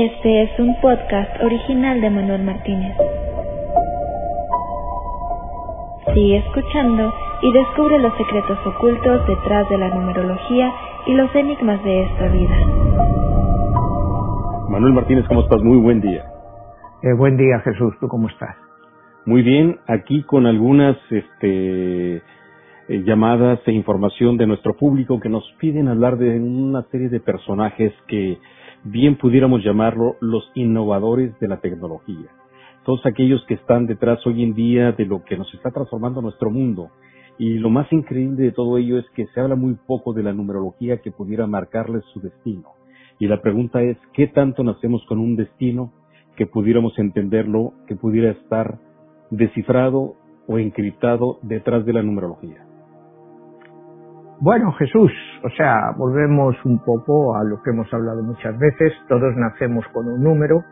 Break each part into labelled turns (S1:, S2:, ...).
S1: Este es un podcast original de Manuel Martínez. Sigue escuchando y descubre los secretos ocultos detrás de la numerología y los enigmas de esta vida.
S2: Manuel Martínez, ¿cómo estás? Muy buen día.
S3: Eh, buen día, Jesús. ¿Tú cómo estás?
S2: Muy bien, aquí con algunas este, eh, llamadas e información de nuestro público que nos piden hablar de una serie de personajes que bien pudiéramos llamarlo los innovadores de la tecnología. Todos aquellos que están detrás hoy en día de lo que nos está transformando nuestro mundo. Y lo más increíble de todo ello es que se habla muy poco de la numerología que pudiera marcarles su destino. Y la pregunta es, ¿qué tanto nacemos con un destino que pudiéramos entenderlo, que pudiera estar descifrado o encriptado detrás de la numerología?
S3: Bueno, Jesús, o sea, volvemos un poco a lo que hemos hablado muchas veces. Todos nacemos con un número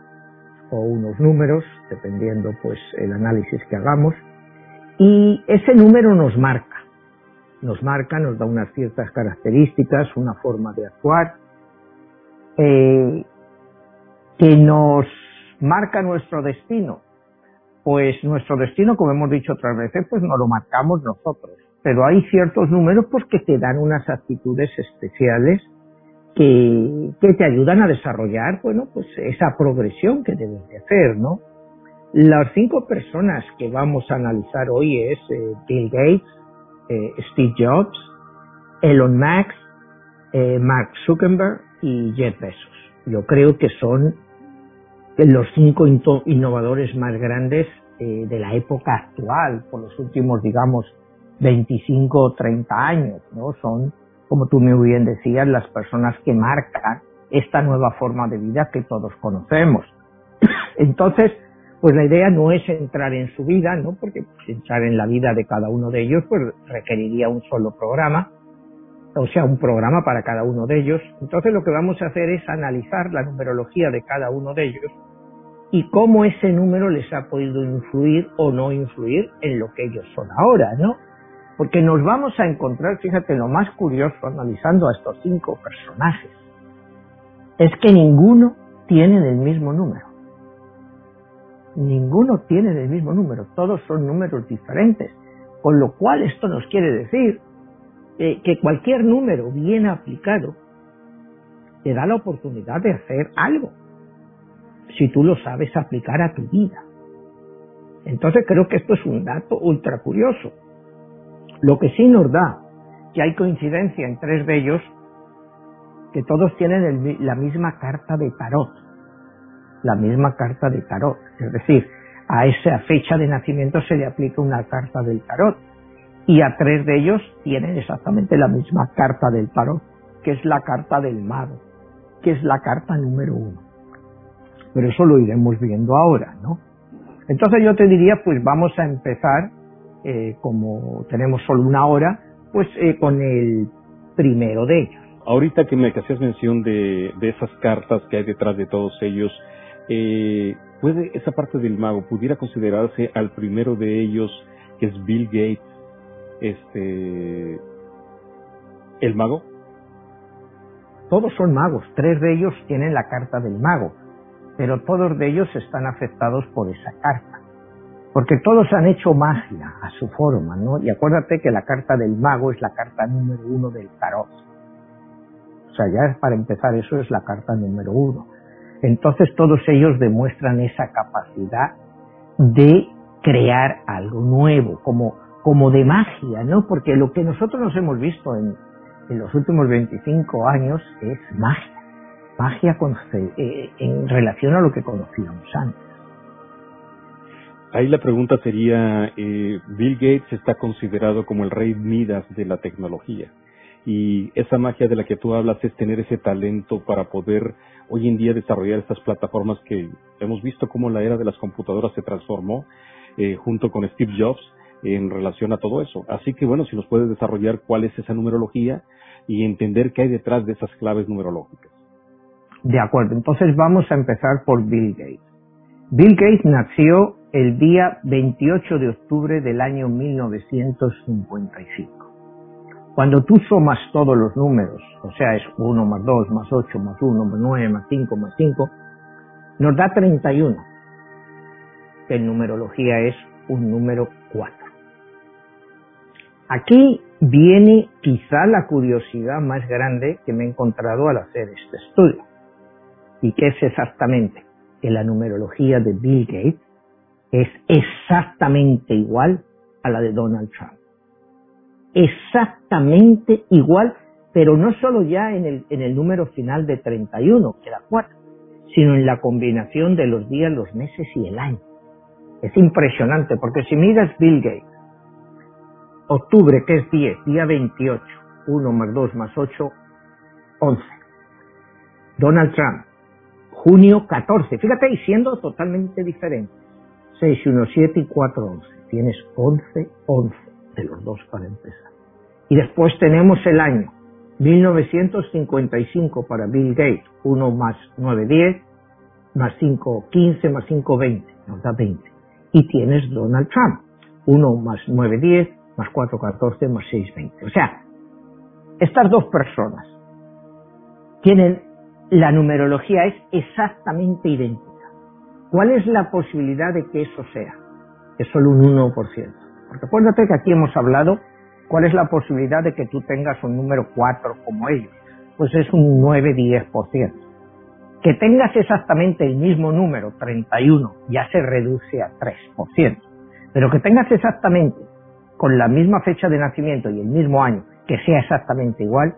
S3: o unos números, dependiendo pues el análisis que hagamos. Y ese número nos marca. Nos marca, nos da unas ciertas características, una forma de actuar, eh, que nos marca nuestro destino. Pues nuestro destino, como hemos dicho otras veces, pues no lo marcamos nosotros pero hay ciertos números pues que te dan unas actitudes especiales que, te ayudan a desarrollar, bueno, pues esa progresión que debes de hacer, ¿no? Las cinco personas que vamos a analizar hoy es eh, Bill Gates, eh, Steve Jobs, Elon Musk, eh, Mark Zuckerberg y Jeff Bezos. Yo creo que son los cinco innovadores más grandes de la época actual, por los últimos, digamos, 25 o 30 años, ¿no? Son, como tú muy bien decías, las personas que marcan esta nueva forma de vida que todos conocemos. Entonces, pues la idea no es entrar en su vida, ¿no? Porque pues, entrar en la vida de cada uno de ellos, pues requeriría un solo programa, o sea, un programa para cada uno de ellos. Entonces lo que vamos a hacer es analizar la numerología de cada uno de ellos y cómo ese número les ha podido influir o no influir en lo que ellos son ahora, ¿no? Porque nos vamos a encontrar, fíjate, lo más curioso analizando a estos cinco personajes, es que ninguno tiene el mismo número. Ninguno tiene el mismo número, todos son números diferentes. Con lo cual esto nos quiere decir eh, que cualquier número bien aplicado te da la oportunidad de hacer algo, si tú lo sabes aplicar a tu vida. Entonces creo que esto es un dato ultra curioso. Lo que sí nos da que hay coincidencia en tres de ellos, que todos tienen la misma carta de tarot, la misma carta de tarot. Es decir, a esa fecha de nacimiento se le aplica una carta del tarot y a tres de ellos tienen exactamente la misma carta del tarot, que es la carta del mago, que es la carta número uno. Pero eso lo iremos viendo ahora, ¿no? Entonces yo te diría, pues vamos a empezar eh, como tenemos solo una hora, pues eh, con el primero de ellos.
S2: Ahorita que me hacías mención de, esas cartas que hay detrás de todos ellos, eh, ¿puede esa parte del mago pudiera considerarse al primero de ellos, que es Bill Gates, este, el mago?
S3: Todos son magos, tres de ellos tienen la carta del mago, pero todos de ellos están afectados por esa carta porque todos han hecho magia a su forma, ¿no? Y acuérdate que la carta del mago es la carta número uno del tarot. O sea, ya para empezar eso es la carta número uno. Entonces todos ellos demuestran esa capacidad de crear algo nuevo, como, como de magia, ¿no? Porque lo que nosotros nos hemos visto en, en los últimos 25 años es magia. Magia eh, en relación a lo que conocíamos antes.
S2: Ahí la pregunta sería, eh, Bill Gates está considerado como el rey Midas de la tecnología y esa magia de la que tú hablas es tener ese talento para poder hoy en día desarrollar estas plataformas que hemos visto cómo la era de las computadoras se transformó eh, junto con Steve Jobs en relación a todo eso. Así que bueno, si nos puedes desarrollar cuál es esa numerología y entender qué hay detrás de esas claves numerológicas.
S3: De acuerdo, entonces vamos a empezar por Bill Gates. Bill Gates nació el día 28 de octubre del año 1955. Cuando tú sumas todos los números, o sea, es 1 más 2 más 8 más 1 más 9 más 5 más 5, nos da 31, que en numerología es un número 4. Aquí viene quizá la curiosidad más grande que me he encontrado al hacer este estudio. ¿Y qué es exactamente? Que la numerología de Bill Gates es exactamente igual a la de Donald Trump. Exactamente igual, pero no solo ya en el, en el número final de 31, que era 4, sino en la combinación de los días, los meses y el año. Es impresionante, porque si miras Bill Gates, octubre, que es 10, día 28, 1 más 2 más 8, 11. Donald Trump, junio 14, fíjate, y siendo totalmente diferente. 6, 1, 7 y 4, 11. Tienes 11, 11 de los dos para empezar. Y después tenemos el año 1955 para Bill Gates, 1 más 9, 10, más 5, 15, más 5, 20, nos da 20. Y tienes Donald Trump, 1 más 9, 10, más 4, 14, más 6, 20. O sea, estas dos personas tienen, la numerología es exactamente idéntica. ¿Cuál es la posibilidad de que eso sea? Es solo un 1%. Porque acuérdate que aquí hemos hablado cuál es la posibilidad de que tú tengas un número 4 como ellos. Pues es un 9-10%. Que tengas exactamente el mismo número, 31, ya se reduce a 3%. Pero que tengas exactamente con la misma fecha de nacimiento y el mismo año, que sea exactamente igual,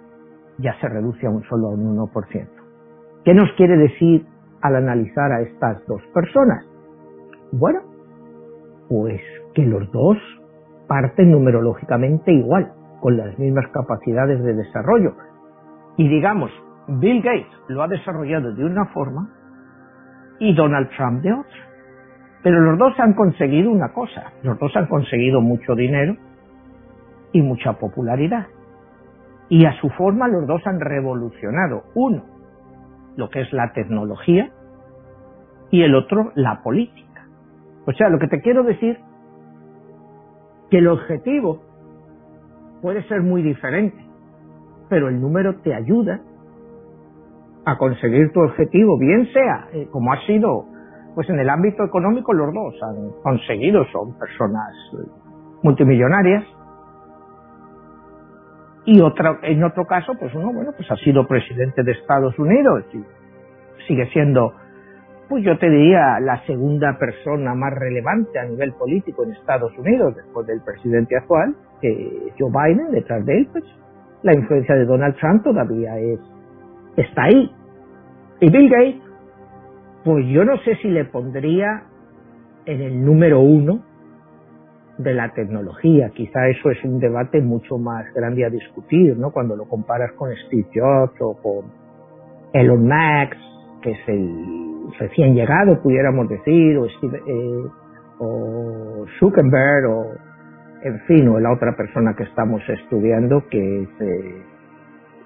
S3: ya se reduce a un solo un 1%. ¿Qué nos quiere decir al analizar a estas dos personas? Bueno, pues que los dos parten numerológicamente igual, con las mismas capacidades de desarrollo. Y digamos, Bill Gates lo ha desarrollado de una forma y Donald Trump de otra. Pero los dos han conseguido una cosa, los dos han conseguido mucho dinero y mucha popularidad. Y a su forma los dos han revolucionado, uno, lo que es la tecnología y el otro, la política. O sea, lo que te quiero decir, que el objetivo puede ser muy diferente, pero el número te ayuda a conseguir tu objetivo, bien sea, eh, como ha sido pues en el ámbito económico los dos han conseguido, son personas multimillonarias. Y otra, en otro caso, pues uno, bueno, pues ha sido presidente de Estados Unidos y sigue siendo, pues yo te diría, la segunda persona más relevante a nivel político en Estados Unidos, después del presidente actual, que Joe Biden, detrás de él, pues la influencia de Donald Trump todavía es, está ahí. Y Bill Gates, pues yo no sé si le pondría en el número uno de la tecnología. Quizá eso es un debate mucho más grande a discutir, ¿no? Cuando lo comparas con Steve Jobs o con Elon Musk, que es el recién llegado, pudiéramos decir, o, Steve, eh, o Zuckerberg, o en fin, o la otra persona que estamos estudiando, que es, eh,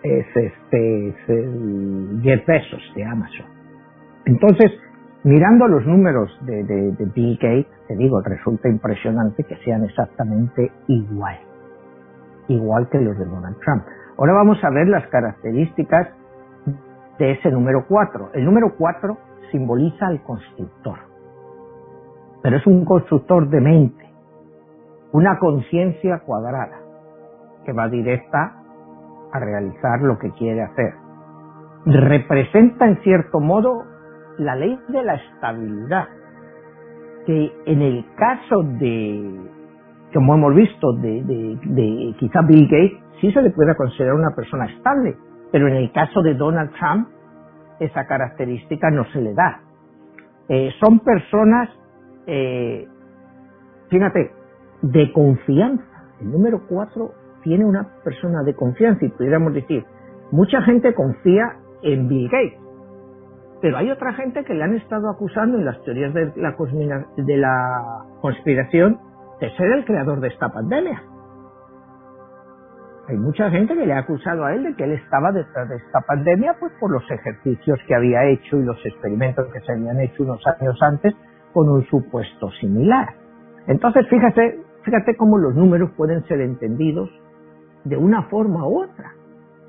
S3: es este es el Jeff Bezos de Amazon. Entonces, mirando los números de, Bill Gates, te digo, resulta impresionante que sean exactamente igual, igual que los de Donald Trump. Ahora vamos a ver las características de ese número 4. El número 4 simboliza al constructor, pero es un constructor de mente, una conciencia cuadrada que va directa a realizar lo que quiere hacer. Representa en cierto modo la ley de la estabilidad, que en el caso de, como hemos visto, de, de, quizá Bill Gates, sí se le puede considerar una persona estable, pero en el caso de Donald Trump, esa característica no se le da. Eh, son personas, eh, fíjate, de confianza. El número cuatro tiene una persona de confianza y pudiéramos decir, mucha gente confía en Bill Gates, pero hay otra gente que le han estado acusando en las teorías de la, de la conspiración de ser el creador de esta pandemia. Hay mucha gente que le ha acusado a él de que él estaba detrás de esta pandemia pues por los ejercicios que había hecho y los experimentos que se habían hecho unos años antes con un supuesto similar. Entonces, fíjate, fíjate cómo los números pueden ser entendidos de una forma u otra.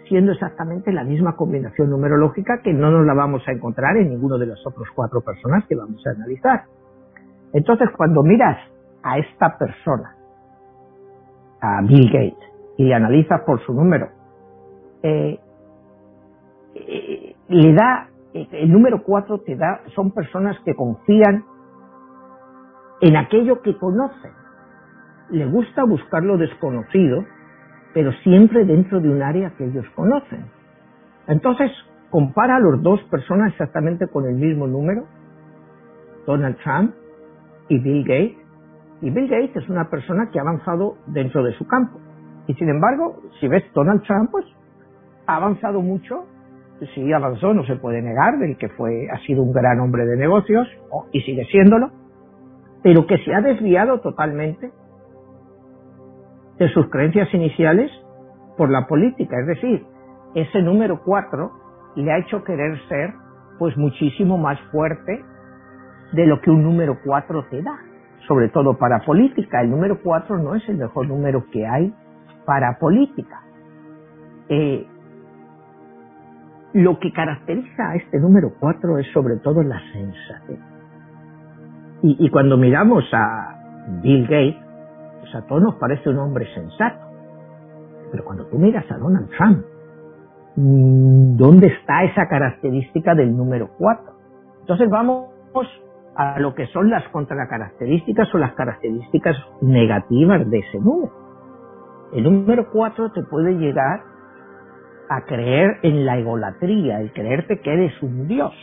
S3: Siendo exactamente la misma combinación numerológica que no nos la vamos a encontrar en ninguno de los otros cuatro personas que vamos a analizar. Entonces, cuando miras a esta persona, a Bill Gates, y le analizas por su número, eh, eh, le da, el número cuatro te da, son personas que confían en aquello que conocen. Le gusta buscar lo desconocido, pero siempre dentro de un área que ellos conocen. Entonces, compara a los dos personas exactamente con el mismo número, Donald Trump y Bill Gates. Y Bill Gates es una persona que ha avanzado dentro de su campo. Y sin embargo, si ves Donald Trump, pues ha avanzado mucho. Sí, avanzó, no se puede negar, del que fue, ha sido un gran hombre de negocios, y sigue siéndolo, pero que se ha desviado totalmente de sus creencias iniciales por la política. Es decir, ese número cuatro le ha hecho querer ser pues muchísimo más fuerte de lo que un número cuatro te da, sobre todo para política. El número cuatro no es el mejor número que hay para política. Eh, lo que caracteriza a este número cuatro es sobre todo la sensatez. Y, y cuando miramos a Bill Gates, todos nos parece un hombre sensato. Pero cuando tú miras a Donald Trump, ¿dónde está esa característica del número 4? Entonces vamos a lo que son las contracaracterísticas o las características negativas de ese número. El número 4 te puede llegar a creer en la egolatría, el creerte que eres un dios.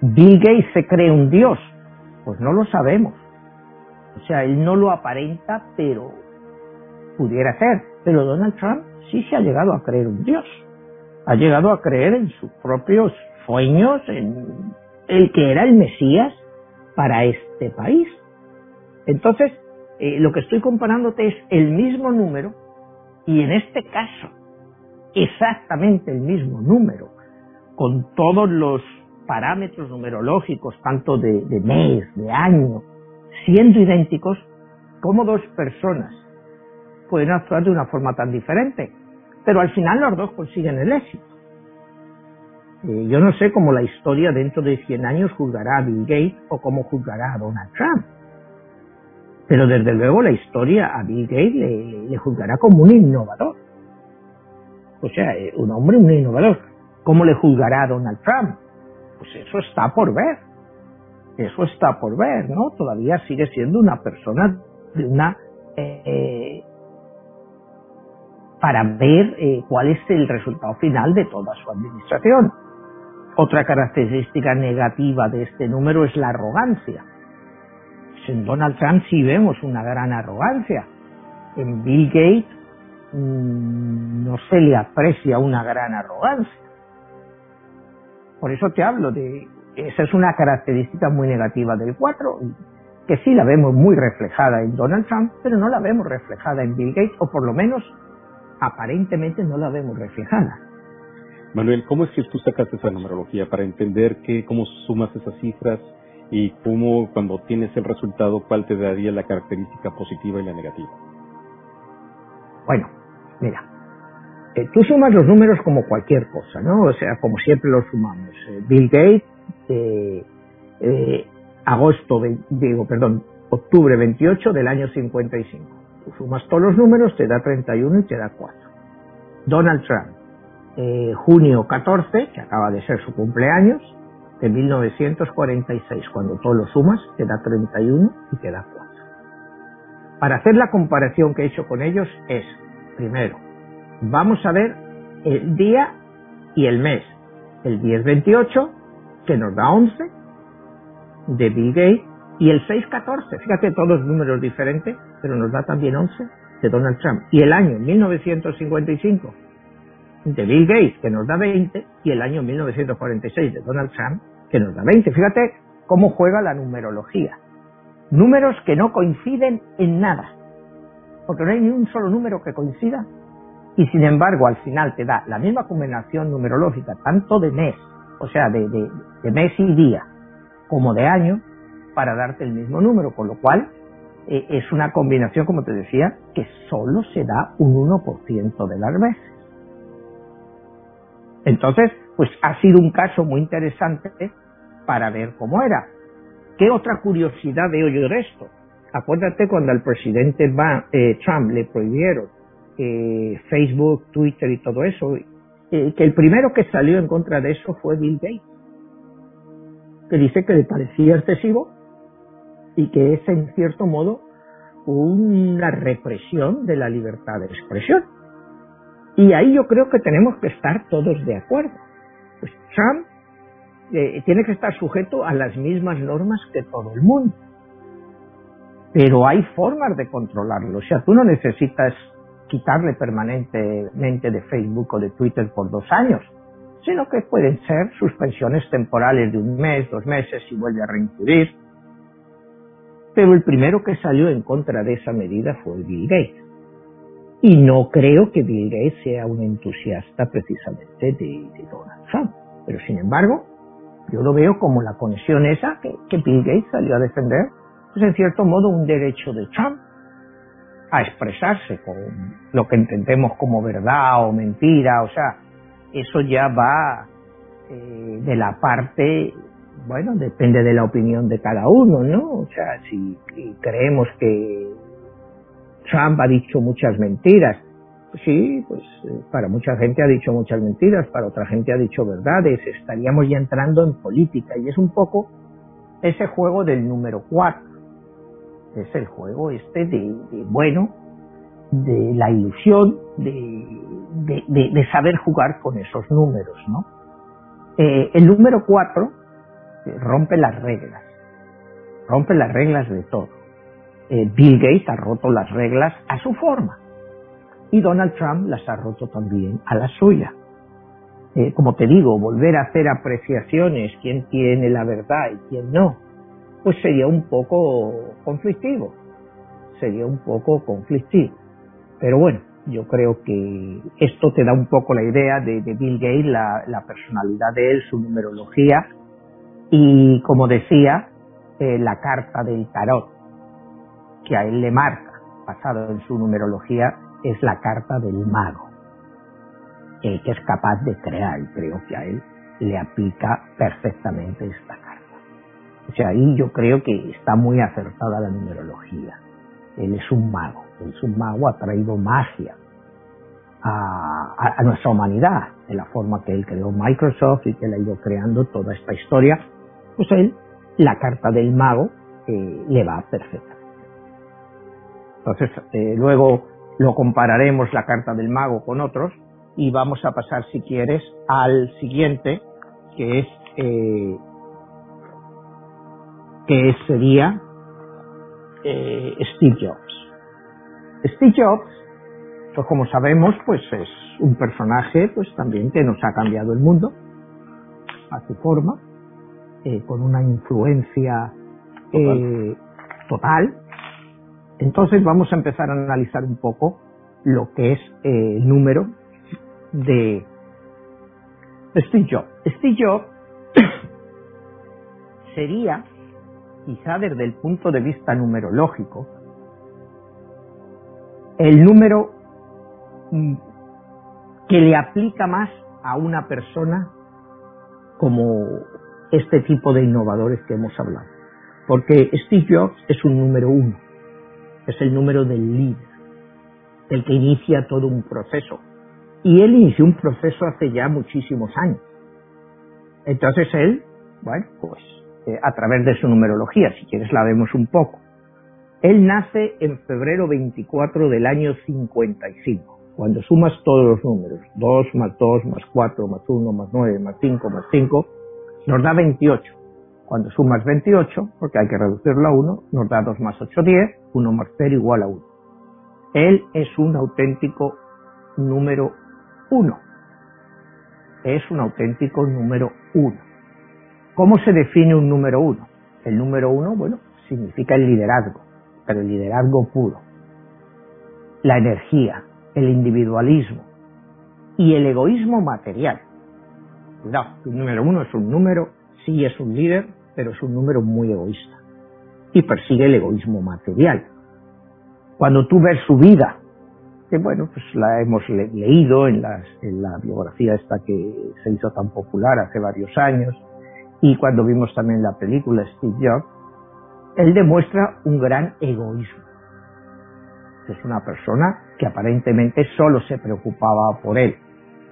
S3: Bill Gates se cree un dios, pues no lo sabemos. O sea, él no lo aparenta, pero pudiera ser. Pero Donald Trump sí se ha llegado a creer un Dios. Ha llegado a creer en sus propios sueños, en el que era el Mesías para este país. Entonces, eh, lo que estoy comparándote es el mismo número y en este caso, exactamente el mismo número, con todos los parámetros numerológicos, tanto de, de mes, de año, siendo idénticos, como dos personas pueden actuar de una forma tan diferente. Pero al final los dos consiguen el éxito. Eh, yo no sé cómo la historia dentro de 100 años juzgará a Bill Gates o cómo juzgará a Donald Trump. Pero desde luego la historia a Bill Gates le, juzgará como un innovador. O sea, eh, un hombre, un innovador. ¿Cómo le juzgará a Donald Trump? Pues eso está por ver. Eso está por ver, ¿no? Todavía sigue siendo una persona de una eh, para ver eh, cuál es el resultado final de toda su administración. Otra característica negativa de este número es la arrogancia. En Donald Trump sí vemos una gran arrogancia. En Bill Gates mm, no se le aprecia una gran arrogancia. Por eso te hablo de, esa es una característica muy negativa del 4, que sí la vemos muy reflejada en Donald Trump, pero no la vemos reflejada en Bill Gates, o por lo menos aparentemente no la vemos reflejada.
S2: Manuel, ¿cómo es que tú sacaste esa numerología para entender que, cómo sumas esas cifras y cómo cuando tienes el resultado, cuál te daría la característica positiva y la negativa?
S3: Bueno, mira, eh, tú sumas los números como cualquier cosa, ¿no? O sea, como siempre los sumamos. Eh, Bill Gates, eh, agosto, digo, perdón, octubre 28 del año 55 sumas todos los números, te da 31 y te da 4. Donald Trump, eh, junio 14, que acaba de ser su cumpleaños, de 1946, cuando todo lo sumas, te da 31 y te da 4. Para hacer la comparación que he hecho con ellos es, primero, vamos a ver el día y el mes. El 10-28, que nos da 11, de Bill Gates, y el 6-14, fíjate, todos números diferentes, pero nos da también 11 de Donald Trump. Y el año 1955 de Bill Gates, que nos da 20, y el año 1946 de Donald Trump, que nos da 20. Fíjate cómo juega la numerología. Números que no coinciden en nada, porque no hay ni un solo número que coincida, y sin embargo al final te da la misma combinación numerológica, tanto de mes, o sea, de, de mes y día, como de año, para darte el mismo número, con lo cual eh, es una combinación, como te decía, que solo se da un 1% de las veces. Entonces, pues ha sido un caso muy interesante para ver cómo era. ¿Qué otra curiosidad de esto? Acuérdate cuando al presidente eh, Trump le prohibieron eh, Facebook, Twitter y todo eso, eh, que el primero que salió en contra de eso fue Bill Gates, que dice que le parecía excesivo y que es en cierto modo una represión de la libertad de expresión. Y ahí yo creo que tenemos que estar todos de acuerdo. Pues Trump eh, tiene que estar sujeto a las mismas normas que todo el mundo. Pero hay formas de controlarlo. O sea, tú no necesitas quitarle permanentemente de Facebook o de Twitter por dos años, sino que pueden ser suspensiones temporales de un mes, dos meses y vuelve a reincidir. Pero el primero que salió en contra de esa medida fue Bill Gates. Y no creo que Bill Gates sea un entusiasta precisamente de, Donald Trump. Pero sin embargo, yo lo veo como la conexión esa que, que Bill Gates salió a defender, pues en cierto modo un derecho de Trump a expresarse con lo que entendemos como verdad o mentira, o sea, eso ya va eh, de la parte, bueno, depende de la opinión de cada uno, ¿no? O sea, si creemos que Trump ha dicho muchas mentiras, pues sí, pues eh, para mucha gente ha dicho muchas mentiras, para otra gente ha dicho verdades, estaríamos ya entrando en política y es un poco ese juego del número cuatro es el juego este de, bueno, de la ilusión, de, saber jugar con esos números, ¿no? Eh, el número 4 eh, rompe las reglas, rompe las reglas de todo. Eh, Bill Gates ha roto las reglas a su forma y Donald Trump las ha roto también a la suya. como te digo, volver a hacer apreciaciones, quién tiene la verdad y quién no, pues sería un poco conflictivo, sería un poco conflictivo. Pero bueno, yo creo que esto te da un poco la idea de, Bill Gates, la, personalidad de él, su numerología y, como decía, eh, la carta del tarot, que a él le marca, basado en su numerología, es la carta del mago, que es capaz de crear, y creo que a él le aplica perfectamente carta. O sea, ahí yo creo que está muy acertada la numerología. Él es un mago, él es un mago, ha traído magia a, nuestra humanidad, de la forma que él creó Microsoft y que él ha ido creando toda esta historia. Pues él, la carta del mago, eh, le va perfecta. Entonces, eh, luego lo compararemos la carta del mago con otros y vamos a pasar, si quieres, al siguiente, que es eh, que sería eh, Steve Jobs. Steve Jobs, pues como sabemos, pues es un personaje, pues también que nos ha cambiado el mundo a su forma, eh, con una influencia eh, total. Entonces vamos a empezar a analizar un poco lo que es el número de Steve Jobs. Steve Jobs sería quizá desde el punto de vista numerológico, el número mm, que le aplica más a una persona como este tipo de innovadores que hemos hablado. Porque Steve Jobs es un número uno, es el número del líder, el que inicia todo un proceso. Y él inició un proceso hace ya muchísimos años. Entonces él, bueno, pues eh, a través de su numerología, si quieres la vemos un poco. Él nace en febrero 24 del año 55. Cuando sumas todos los números, 2 más 2 más 4 más 1 más 9 más 5 más 5, nos da 28. Cuando sumas 28, porque hay que reducirlo a 1, nos da 2 más 8, 10, 1 más 0 igual a 1. Él es un auténtico número 1. Es un auténtico número 1. ¿Cómo se define un número uno? El número uno, bueno, significa el liderazgo, pero el liderazgo puro. La energía, el individualismo y el egoísmo material. Cuidado, el número uno es un número, sí es un líder, pero es un número muy egoísta. Y persigue el egoísmo material. Cuando tú ves su vida, que bueno, pues la hemos leído en, en la biografía esta que se hizo tan popular hace varios años, y cuando vimos también la película Steve Jobs, él demuestra un gran egoísmo. Es una persona que aparentemente solo se preocupaba por él.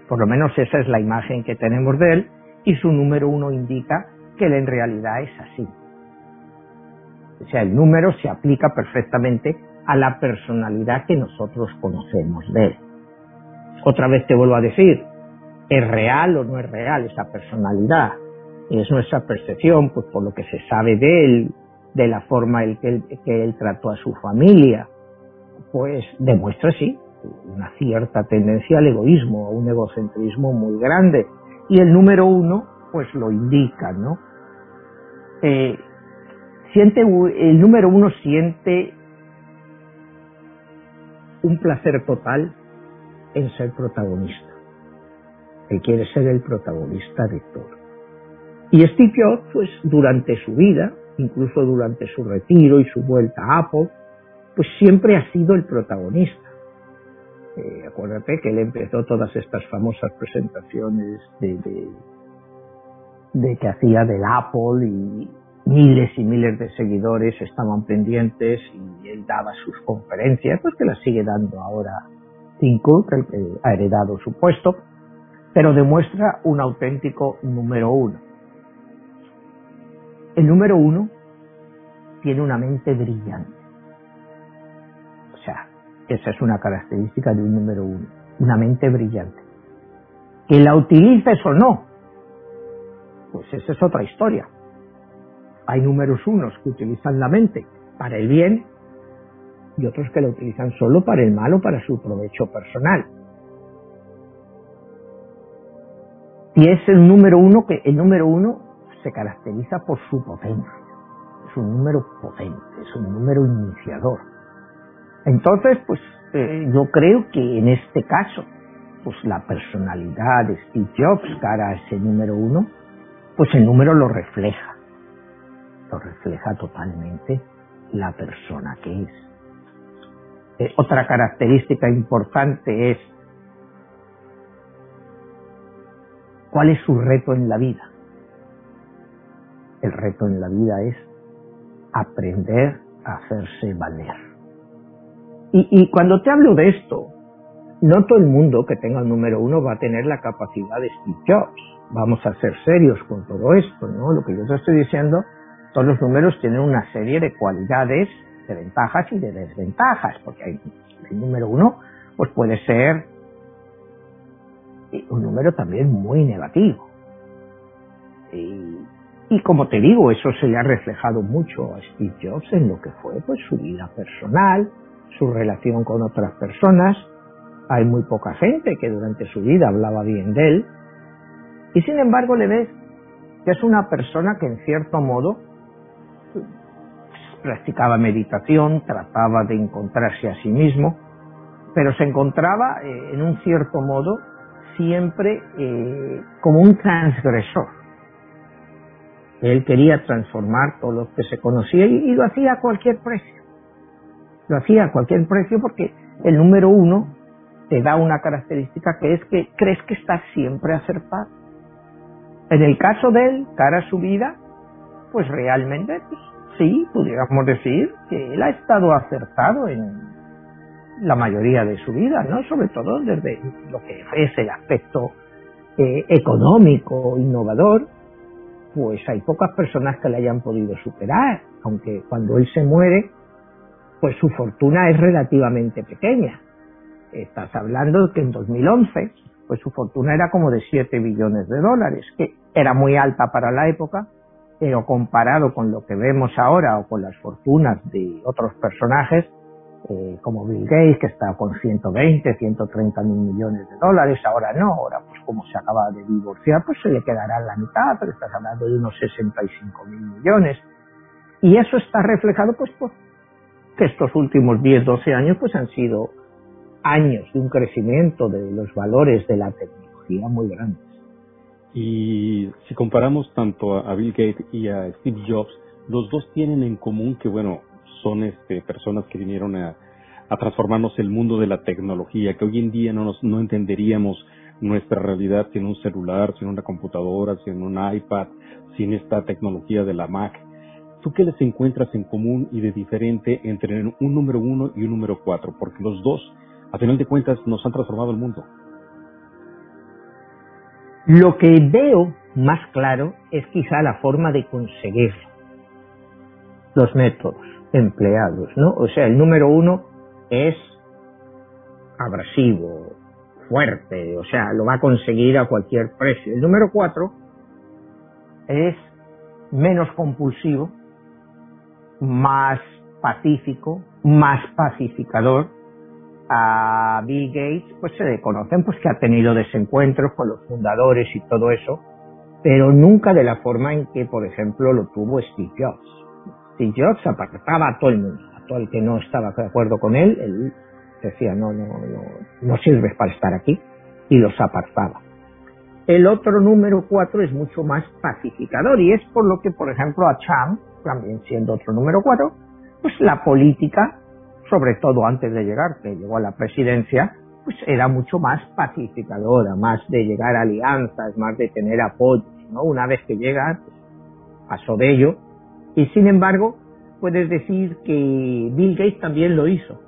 S3: Por lo menos esa es la imagen que tenemos de él y su número uno indica que él en realidad es así. O sea, el número se aplica perfectamente a la personalidad que nosotros conocemos de él. Otra vez te vuelvo a decir, ¿es real o no es real esa personalidad? Es nuestra percepción, pues por lo que se sabe de él, de la forma en que él, que él trató a su familia, pues demuestra sí una cierta tendencia al egoísmo, a un egocentrismo muy grande. Y el número uno, pues lo indica, ¿no? Eh, siente, el número uno siente un placer total en ser protagonista. Él quiere ser el protagonista de todo. Y Steve Jobs, pues durante su vida, incluso durante su retiro y su vuelta a Apple, pues siempre ha sido el protagonista. Eh, acuérdate que él empezó todas estas famosas presentaciones de, que hacía del Apple y, miles y miles de seguidores estaban pendientes y él daba sus conferencias, pues que las sigue dando ahora Tim Cook, el que ha heredado su puesto, pero demuestra un auténtico número uno. El número uno tiene una mente brillante. O sea, esa es una característica de un número uno, una mente brillante. Que la utilices o no, pues esa es otra historia. Hay números unos que utilizan la mente para el bien y otros que la utilizan solo para el mal o para su provecho personal. Y es el número uno que el número uno se caracteriza por su potencia. Es un número potente, es un número iniciador. Entonces, pues eh, yo creo que en este caso, pues la personalidad de Steve Jobs cara a ese número uno, pues el número lo refleja refleja totalmente la persona que es. Eh, otra característica importante es cuál es su reto en la vida. El reto en la vida es aprender a hacerse valer. Y, cuando te hablo de esto, no todo el mundo que tenga el número uno va a tener la capacidad de Steve Jobs. Vamos a ser serios con todo esto, ¿no? Lo que yo te estoy diciendo todos los números tienen una serie de cualidades, de ventajas y de desventajas, porque el número uno pues puede ser un número también muy negativo. Y, y, como te digo, eso se le ha reflejado mucho a Steve Jobs en lo que fue pues su vida personal, su relación con otras personas. Hay muy poca gente que durante su vida hablaba bien de él. Y sin embargo le ves que es una persona que en cierto modo practicaba meditación, trataba de encontrarse a sí mismo, pero se encontraba eh, en un cierto modo siempre eh, como un transgresor. Él quería transformar todo lo que se conocía y, lo hacía a cualquier precio. Lo hacía a cualquier precio porque el número uno te da una característica que es que crees que estás siempre acertado. En el caso de él, cara a su vida, pues realmente pues, sí, pudiéramos decir que él ha estado acertado en la mayoría de su vida, ¿no? Sobre todo desde lo que es el aspecto eh, económico, innovador, pues hay pocas personas que le hayan podido superar, aunque cuando él se muere, pues su fortuna es relativamente pequeña. Estás hablando de que en 2011, pues su fortuna era como de 7 billones de dólares, que era muy alta para la época, pero comparado con lo que vemos ahora o con las fortunas de otros personajes, eh, como Bill Gates, que está con 120, 130 mil millones de dólares, ahora no, ahora pues como se acaba de divorciar, pues se le quedará la mitad, pero estás hablando de unos 65 mil millones. Y eso está reflejado pues por que estos últimos 10, 12 años pues han sido años de un crecimiento de los valores de la tecnología muy grandes.
S2: Y si comparamos tanto a Bill Gates y a Steve Jobs, los dos tienen en común que, bueno, son este, personas que vinieron a, transformarnos el mundo de la tecnología, que hoy en día no, nos, no entenderíamos nuestra realidad sin un celular, sin una computadora, sin un iPad, sin esta tecnología de la Mac. ¿Tú qué les encuentras en común y de diferente entre un número uno y un número cuatro? Porque los dos, a final de cuentas, nos han transformado el mundo.
S3: Lo que veo más claro es quizá la forma de conseguirlo, los métodos empleados, ¿no? O sea, el número uno es abrasivo, fuerte, o sea, lo va a conseguir a cualquier precio. El número cuatro es menos compulsivo, más pacífico, más pacificador. A Bill Gates pues se le conocen pues que ha tenido desencuentros con los fundadores y todo eso, pero nunca de la forma en que, por ejemplo, lo tuvo Steve Jobs. Steve Jobs apartaba a todo el mundo, a todo el que no estaba de acuerdo con él, él decía no, no, no, no sirves para estar aquí y los apartaba. El otro número cuatro es mucho más pacificador y es por lo que, por ejemplo, a Cham, también siendo otro número cuatro, pues la política, sobre todo antes de llegar, que llegó a la presidencia, pues era mucho más pacificadora, más de llegar a alianzas, más de tener apoyo, ¿no? Una vez que llega, pues, pasó de ello. Y sin embargo, puedes decir que Bill Gates también lo hizo,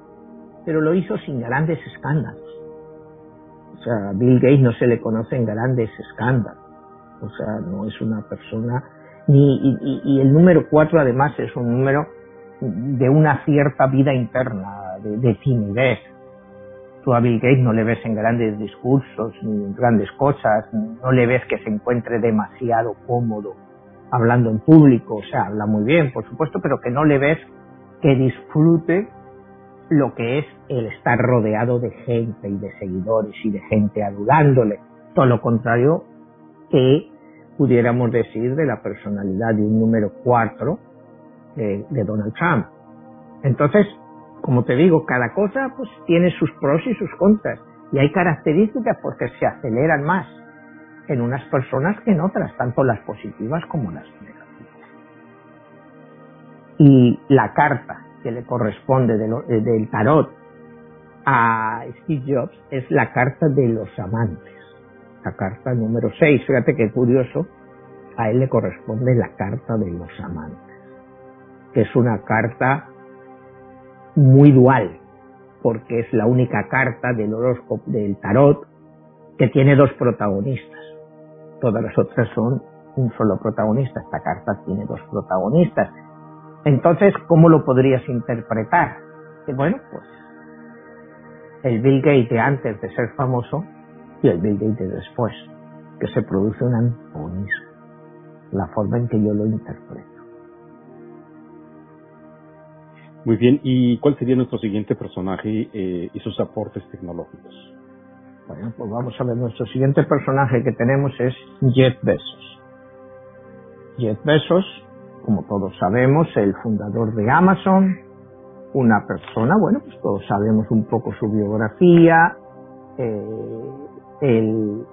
S3: pero lo hizo sin grandes escándalos. O sea, Bill Gates no se le conoce en grandes escándalos. O sea, no es una persona ni, y, el número cuatro además es un número de una cierta vida interna, de, de timidez. Tú a Bill Gates no le ves en grandes discursos ni en grandes cosas, no le ves que se encuentre demasiado cómodo hablando en público, o sea, habla muy bien, por supuesto, pero que no le ves que disfrute lo que es el estar rodeado de gente y de seguidores y de gente adulándole. Todo lo contrario que pudiéramos decir de la personalidad de un número cuatro de, Donald Trump. Entonces, como te digo, cada cosa pues tiene sus pros y sus contras. Y hay características porque se aceleran más en unas personas que en otras, tanto las positivas como las negativas. Y la carta que le corresponde eh, del tarot a Steve Jobs es la carta de los amantes la carta número 6. Fíjate qué curioso, a él le corresponde la carta de los amantes, que es una carta muy dual, porque es la única carta del horóscopo del tarot que tiene dos protagonistas. Todas las otras son un solo protagonista. Esta carta tiene dos protagonistas. Entonces, ¿cómo lo podrías interpretar? Bueno, pues el Bill Gates antes de ser famoso y el Bill Gates después, que se produce un antagonismo, la forma en que yo lo interpreto.
S2: Muy bien, ¿y cuál sería nuestro siguiente personaje eh, y sus aportes tecnológicos?
S3: Bueno, pues vamos a ver, nuestro siguiente personaje que tenemos es Jeff Bezos. Jeff Bezos, como todos sabemos, el fundador de Amazon, una persona, bueno, pues todos sabemos un poco su biografía, eh, él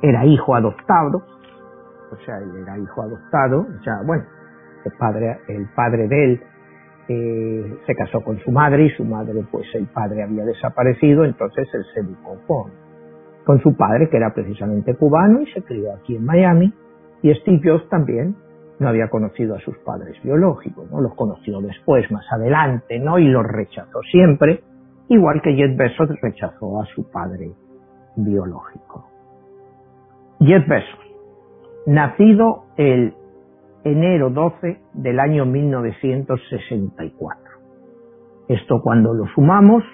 S3: era hijo adoptado, o sea, él era hijo adoptado, o sea, bueno, el padre, el padre de él se casó con su madre y su madre, pues el padre había desaparecido, entonces él se educó con, con su padre, que era precisamente cubano, y se crió aquí en Miami, y Steve Jobs también no había conocido a sus padres biológicos. Los conoció después, más adelante, ¿no? Y los rechazó siempre, igual que Jeff Bezos rechazó a su padre biológico. Jeff Bezos, nacido el enero 12 del año 1964. Esto cuando lo sumamos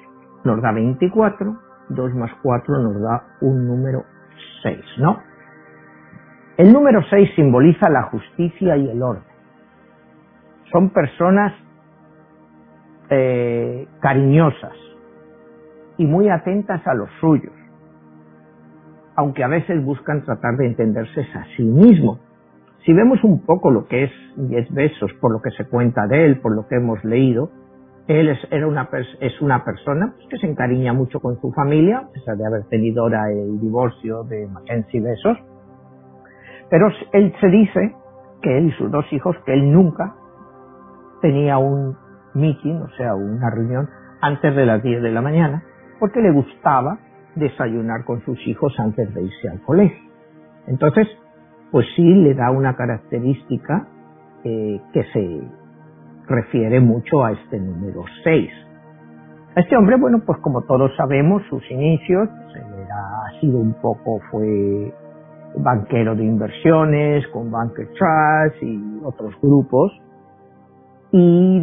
S3: nos da 24, 2 más 4 nos da un número 6, ¿no? El número 6 simboliza la justicia y el orden. Son personas eh, cariñosas y muy atentas a los suyos aunque a veces buscan tratar de entenderse a sí mismo. Si vemos un poco lo que es Jeff Bezos, por lo que se cuenta de él, por lo que hemos leído, él es, era una, es una persona pues, que se encariña mucho con su familia, a pesar de haber tenido ahora el divorcio de Mackenzie Bezos. Pero él se dice que él y sus dos hijos, que él nunca tenía un meeting, o sea, una reunión antes de las 10 de la mañana, porque le gustaba desayunar con sus hijos antes de irse al colegio. Entonces, pues sí le da una característica eh, que se refiere mucho a este número 6. Este hombre, bueno, pues como todos sabemos, sus inicios, pues, ha sido un poco, fue banquero de inversiones, con Banker Trust y otros grupos. Y,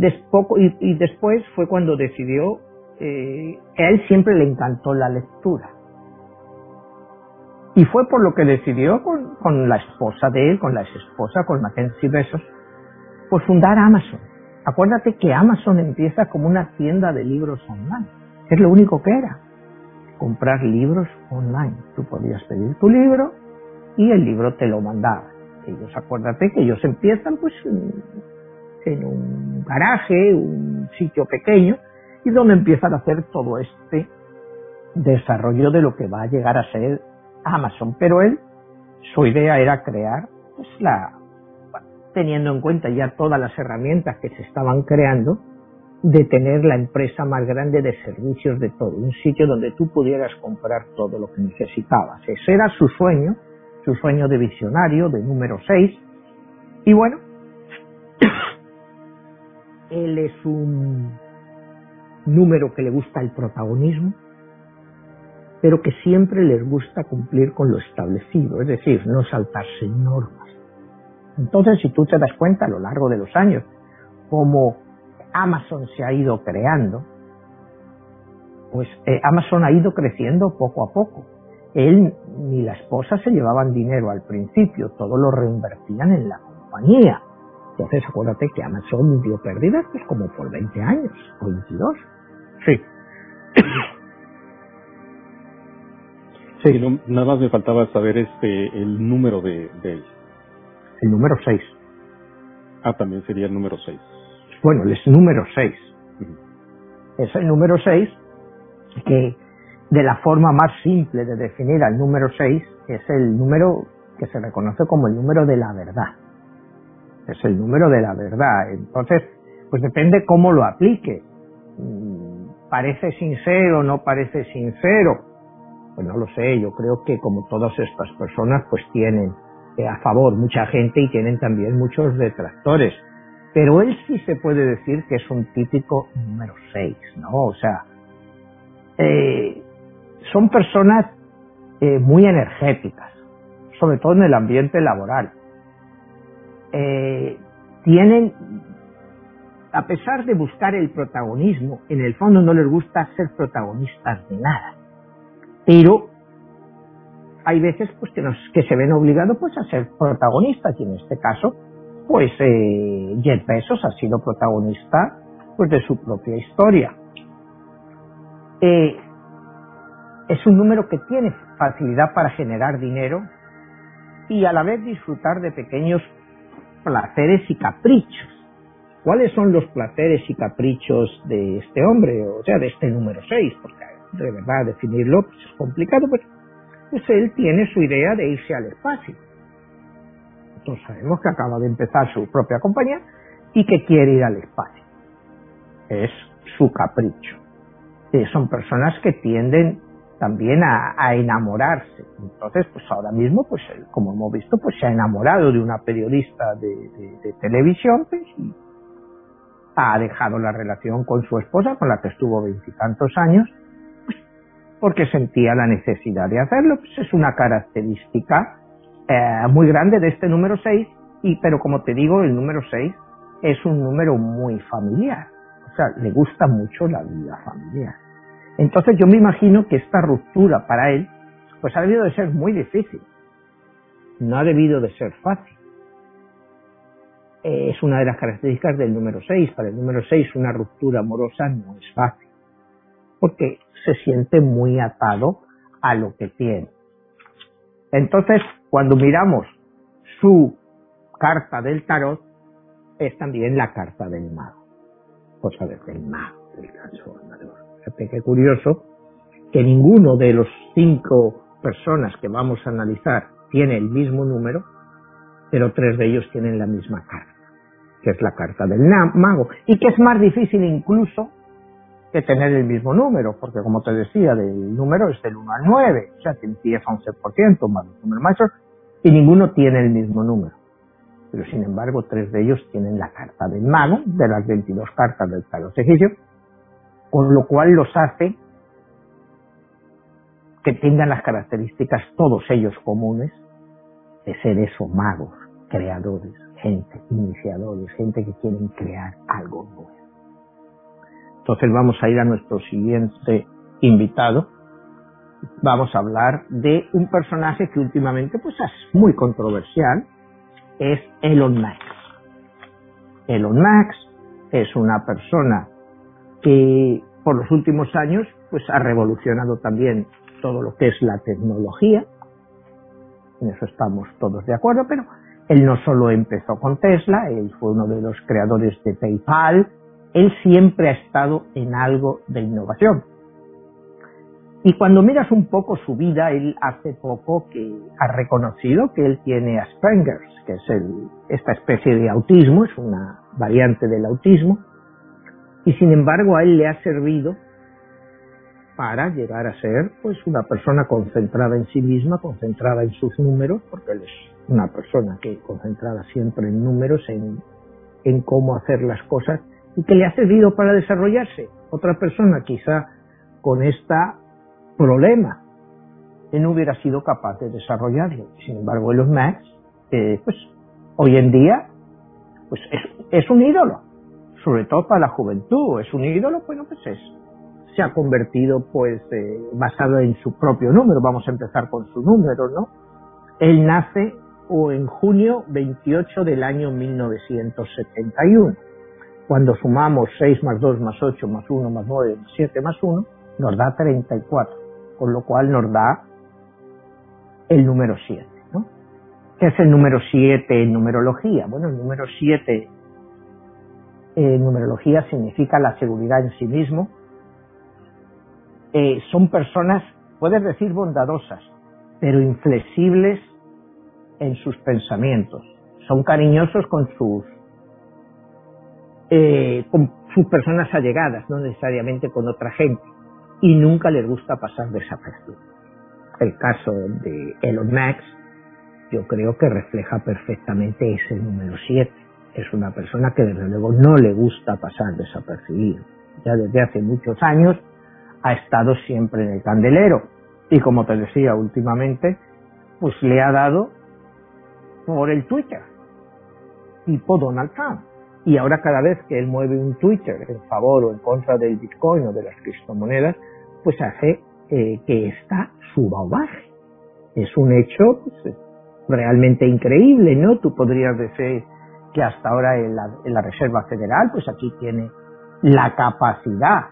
S3: y, después fue cuando decidió, eh, a él siempre le encantó la lectura. Y fue por lo que decidió con, la esposa de él, con la ex esposa, con Mackenzie Besos, pues fundar Amazon. Acuérdate que Amazon empieza como una tienda de libros online. Es lo único que era. Comprar libros online. Tú podías pedir tu libro y el libro te lo mandaba. Ellos, acuérdate que ellos empiezan pues en un garaje, un sitio pequeño, y donde empiezan a hacer todo este desarrollo de lo que va a llegar a ser Amazon. Pero él, su idea era crear pues, la, teniendo en cuenta ya todas las herramientas que se estaban creando, de tener la empresa más grande de servicios de todo, un sitio donde tú pudieras comprar todo lo que necesitabas. Ese era su sueño, su sueño de visionario, de número 6. Y bueno, él es un número que le gusta el protagonismo, pero que siempre les gusta cumplir con lo establecido, es decir, no saltarse normas. Entonces, si tú te das cuenta a lo largo de los años, cómo Amazon se ha ido creando, pues eh, Amazon ha ido creciendo poco a poco. Él ni la esposa se llevaban dinero al principio, todo lo reinvertían en la compañía. Entonces acuérdate que Amazon dio pérdidas pues como por 20 años, o 22. Sí.
S2: Sí, nada más me faltaba saber este el número de, de él
S3: el número 6.
S2: Ah, también sería el número 6.
S3: Bueno, es número 6. Es el número 6 que de la forma más simple de definir al número 6 es el número que se reconoce como el número de la verdad. Es el número de la verdad. Entonces, pues depende cómo lo aplique. Mm, ¿Parece sincero o no parece sincero? Pues no lo sé, yo creo que como todas estas personas pues tienen eh, a favor mucha gente y tienen también muchos detractores. Pero él sí se puede decir que es un típico número 6, ¿no? O sea, eh, son personas eh, muy energéticas, sobre todo en el ambiente laboral. tienen, a pesar de buscar el protagonismo, en el fondo no les gusta ser protagonistas de nada. Pero hay veces pues que, nos, que se ven obligados pues a ser protagonistas y en este caso pues eh, Jeff Bezos ha sido protagonista pues de su propia historia. Eh, es un número que tiene facilidad para generar dinero y a la vez disfrutar de pequeños placeres y caprichos. ¿Cuáles son los placeres y caprichos de este hombre, o sea, de este número 6? Porque de verdad definirlo pues, es complicado, pero pues él tiene su idea de irse al espacio. Entonces sabemos que acaba de empezar su propia compañía y que quiere ir al espacio. Es su capricho. Son personas que tienden también a, enamorarse. Entonces, pues ahora mismo, pues como hemos visto, pues se ha enamorado de una periodista de, televisión pues, y ha dejado la relación con su esposa, con la que estuvo veintitantos años, porque sentía la necesidad de hacerlo. Pues es una característica eh, muy grande de este número 6, y, pero como te digo, el número 6 es un número muy familiar. O sea, le gusta mucho la vida familiar. Entonces yo me imagino que esta ruptura para él, pues ha debido de ser muy difícil. No ha debido de ser fácil. es una de las características del número 6. Para el número 6 una ruptura amorosa no es fácil. Porque se siente muy atado a lo que tiene. Entonces, cuando miramos su carta del tarot, es también la carta del mago. Cosa del mago, del transformador. Fíjate curioso que ninguno de los cinco personas que vamos a analizar tiene el mismo número, pero tres de ellos tienen la misma carta, que es la carta del mago, y que es más difícil incluso que tener el mismo número, porque como te decía, el número es del 1 al 9, o sea, que empieza 11% más los números maestros, y ninguno tiene el mismo número. Pero sin embargo, tres de ellos tienen la carta del mago, de las 22 cartas del tarot egipcio, con lo cual los hace que tengan las características, todos ellos comunes, de ser esos magos, creadores, gente, iniciadores, gente que quieren crear algo nuevo. Entonces vamos a ir a nuestro siguiente invitado. Vamos a hablar de un personaje que últimamente pues es muy controversial, es Elon Musk. Elon Musk es una persona que por los últimos años pues ha revolucionado también todo lo que es la tecnología. En eso estamos todos de acuerdo, pero él no solo empezó con Tesla, él fue uno de los creadores de PayPal, él siempre ha estado en algo de innovación. Y cuando miras un poco su vida, él hace poco que ha reconocido que él tiene Asperger's, que es esta especie de autismo, es una variante del autismo, y sin embargo a él le ha servido para llegar a ser pues una persona concentrada en sí misma, concentrada en sus números, porque él es una persona que concentrada siempre en números, en, en cómo hacer las cosas, y que le ha servido para desarrollarse. Otra persona quizá con este problema no hubiera sido capaz de desarrollarlo. Sin embargo, los Max, pues hoy en día, pues es, un ídolo, sobre todo para la juventud. Es un ídolo, bueno, pues es, se ha convertido, pues, eh, basado en su propio número. Vamos a empezar con su número, ¿no? Él nace o en junio 28 del año 1971 cuando sumamos 6 más 2 más 8 más 1 más 9 más 7 más 1, nos da 34, con lo cual nos da el número 7. ¿no? ¿Qué es el número 7 en numerología? Bueno, el número 7 en numerología significa la seguridad en sí mismo. Eh, son personas, puedes decir bondadosas, pero inflexibles en sus pensamientos. Son cariñosos con sus eh, con sus personas allegadas, no necesariamente con otra gente, y nunca les gusta pasar desapercibido. El caso de Elon Musk, yo creo que refleja perfectamente ese número 7. Es una persona que desde luego no le gusta pasar desapercibido. Ya desde hace muchos años ha estado siempre en el candelero. Y como te decía últimamente, pues le ha dado por el Twitter, tipo Donald Trump y ahora cada vez que él mueve un Twitter en favor o en contra del Bitcoin o de las criptomonedas, pues hace eh, que esta suba o baje. Es un hecho pues, realmente increíble, ¿no? Tú podrías decir que hasta ahora en la Reserva Federal, pues aquí tiene la capacidad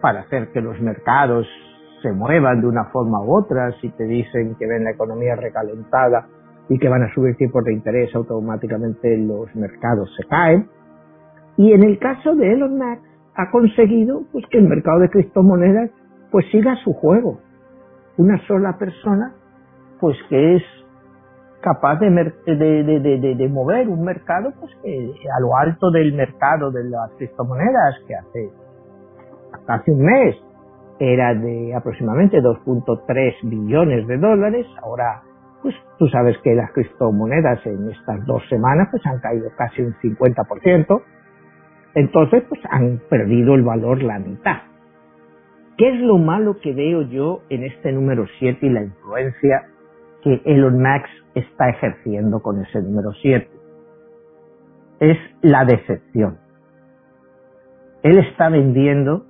S3: para hacer que los mercados se muevan de una forma u otra, si te dicen que ven la economía recalentada, y que van a subir tipos de interés, automáticamente los mercados se caen. Y en el caso de Elon Musk, ha conseguido pues, que el mercado de criptomonedas pues siga su juego. Una sola persona pues que es capaz de, de, de, mover un mercado pues que a lo alto del mercado de las criptomonedas que hace hace un mes era de aproximadamente 2.3 billones de dólares, ahora pues tú sabes que las criptomonedas en estas dos semanas pues han caído casi un 50%, entonces pues han perdido el valor la mitad. ¿Qué es lo malo que veo yo en este número 7 y la influencia que Elon Musk está ejerciendo con ese número 7? Es la decepción. Él está vendiendo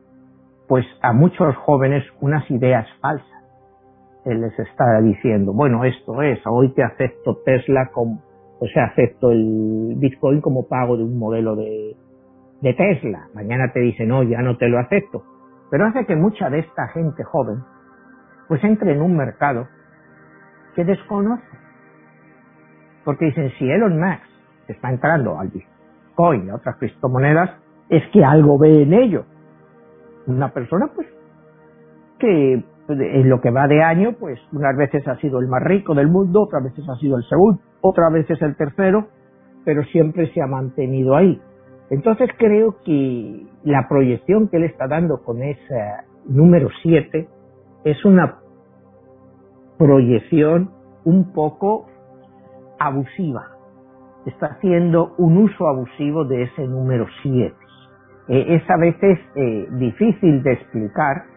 S3: pues a muchos jóvenes unas ideas falsas él les está diciendo, bueno, esto es, hoy te acepto Tesla como, o sea, acepto el Bitcoin como pago de un modelo de, de Tesla. Mañana te dicen, no, ya no te lo acepto. Pero hace que mucha de esta gente joven, pues entre en un mercado que desconoce. Porque dicen, si Elon Musk está entrando al Bitcoin y a otras criptomonedas, es que algo ve en ello. Una persona, pues, que en lo que va de año, pues unas veces ha sido el más rico del mundo, otras veces ha sido el segundo, otras veces el tercero, pero siempre se ha mantenido ahí. Entonces creo que la proyección que él está dando con ese número 7 es una proyección un poco abusiva. Está haciendo un uso abusivo de ese número 7. Eh, es a veces eh, difícil de explicar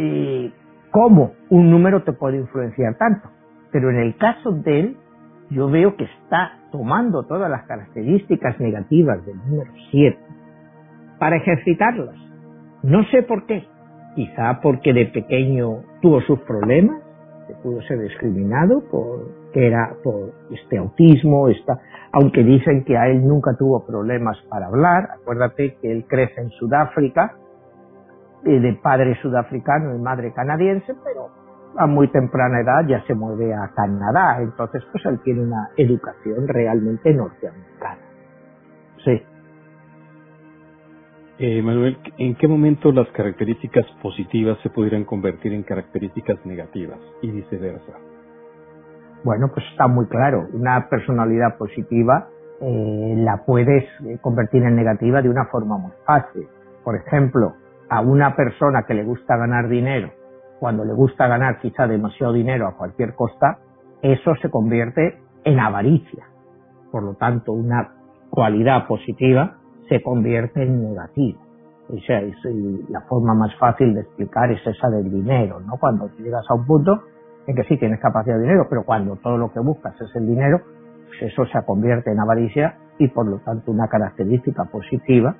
S3: eh, cómo un número te puede influenciar tanto. Pero en el caso de él, yo veo que está tomando todas las características negativas del número 7 para ejercitarlas. No sé por qué. Quizá porque de pequeño tuvo sus problemas, que pudo ser discriminado por que era por este autismo, esta, aunque dicen que a él nunca tuvo problemas para hablar. Acuérdate que él crece en Sudáfrica, de padre sudafricano y madre canadiense, pero a muy temprana edad ya se mueve a Canadá, entonces pues él tiene una educación realmente norteamericana. Sí.
S2: Eh, Manuel, ¿en qué momento las características positivas se pudieran convertir en características negativas y viceversa?
S3: Bueno, pues está muy claro. Una personalidad positiva eh, la puedes eh, convertir en negativa de una forma muy fácil. Por ejemplo, a una persona que le gusta ganar dinero cuando le gusta ganar quizá demasiado dinero a cualquier costa, eso se convierte en avaricia. Por lo tanto, una cualidad positiva se convierte en negativa. Es la forma más fácil de explicar es esa del dinero, ¿no? Cuando llegas a un punto en que sí tienes capacidad de dinero, pero cuando todo lo que buscas es el dinero, pues eso se convierte en avaricia y por lo tanto una característica positiva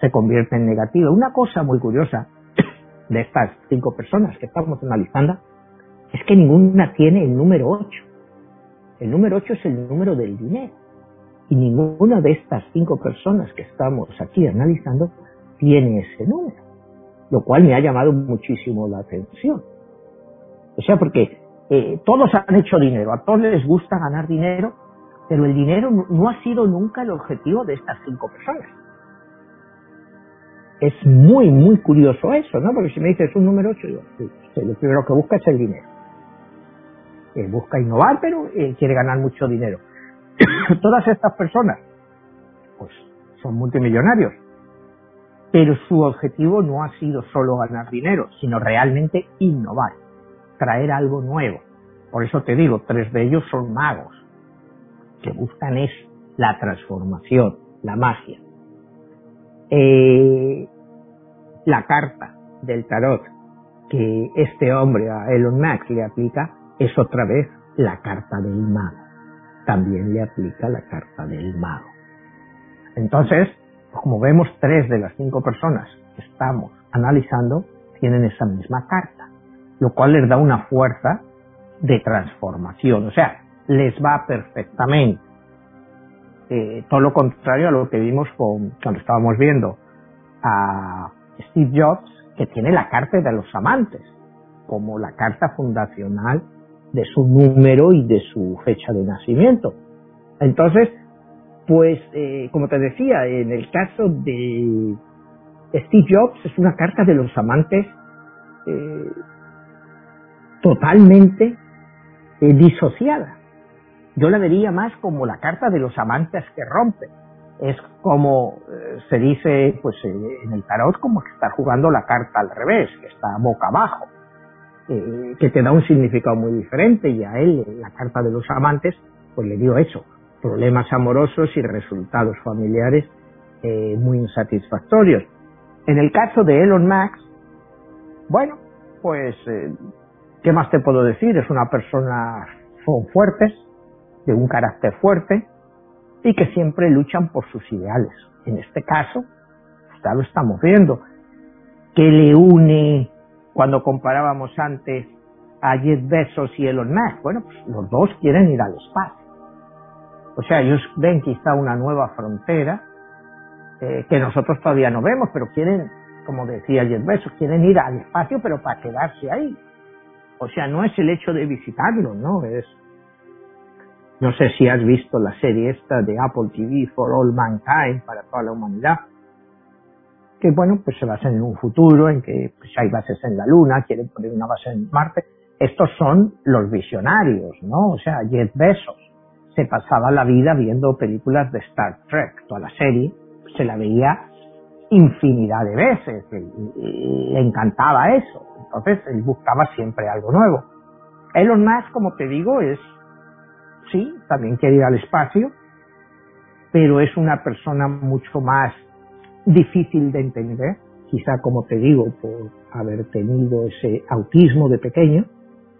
S3: se convierte en negativa. Una cosa muy curiosa de estas cinco personas que estamos analizando es que ninguna tiene el número 8. El número 8 es el número del dinero. Y ninguna de estas cinco personas que estamos aquí analizando tiene ese número. Lo cual me ha llamado muchísimo la atención. O sea, porque eh, todos han hecho dinero, a todos les gusta ganar dinero, pero el dinero no ha sido nunca el objetivo de estas cinco personas es muy, muy curioso eso, ¿no? Porque si me dices un número 8, yo, lo primero que busca es el dinero. Eh, busca innovar, pero eh, quiere ganar mucho dinero. Todas estas personas, pues, son multimillonarios. Pero su objetivo no ha sido solo ganar dinero, sino realmente innovar, traer algo nuevo. Por eso te digo, tres de ellos son magos, que buscan es la transformación, la magia. Eh, la carta del tarot que este hombre a Elon Musk le aplica es otra vez la carta del mago. También le aplica la carta del mago. Entonces, como vemos, tres de las cinco personas que estamos analizando tienen esa misma carta, lo cual les da una fuerza de transformación, o sea, les va perfectamente. Eh, todo lo contrario a lo que vimos con, cuando estábamos viendo a Steve Jobs, que tiene la carta de los amantes, como la carta fundacional de su número y de su fecha de nacimiento. Entonces, pues, eh, como te decía, en el caso de Steve Jobs es una carta de los amantes eh, totalmente disociada. Yo la vería más como la carta de los amantes que rompen es como eh, se dice pues eh, en el tarot como que está jugando la carta al revés, que está boca abajo, eh, que te da un significado muy diferente y a él la carta de los amantes pues le dio eso, problemas amorosos y resultados familiares muy insatisfactorios. En el caso de Elon Musk, bueno, pues ¿qué más te puedo decir? Es una persona son fuertes, de un carácter fuerte, y que siempre luchan por sus ideales. En este caso, ya lo estamos viendo. ¿Qué le une cuando comparábamos antes a Jeff Bezos y Elon Musk? Bueno, pues los dos quieren ir al espacio. O sea, ellos ven quizá una nueva frontera eh, que nosotros todavía no vemos, pero quieren, como decía Jeff Bezos, quieren ir al espacio, pero para quedarse ahí. O sea, no es el hecho de visitarlo, ¿no? Es no sé si has visto la serie esta de Apple TV for All Mankind, para toda la humanidad, que bueno, pues se basa en un futuro en que pues, hay bases en la Luna, quieren poner una base en Marte. Estos son los visionarios, ¿no? O sea, Jeff Bezos se pasaba la vida viendo películas de Star Trek, toda la serie, se la veía infinidad de veces, le encantaba eso, entonces él buscaba siempre algo nuevo. Elon Musk, como te digo, es, sí, también quiere ir al espacio, pero es una persona mucho más difícil de entender, quizá como te digo, por haber tenido ese autismo de pequeño,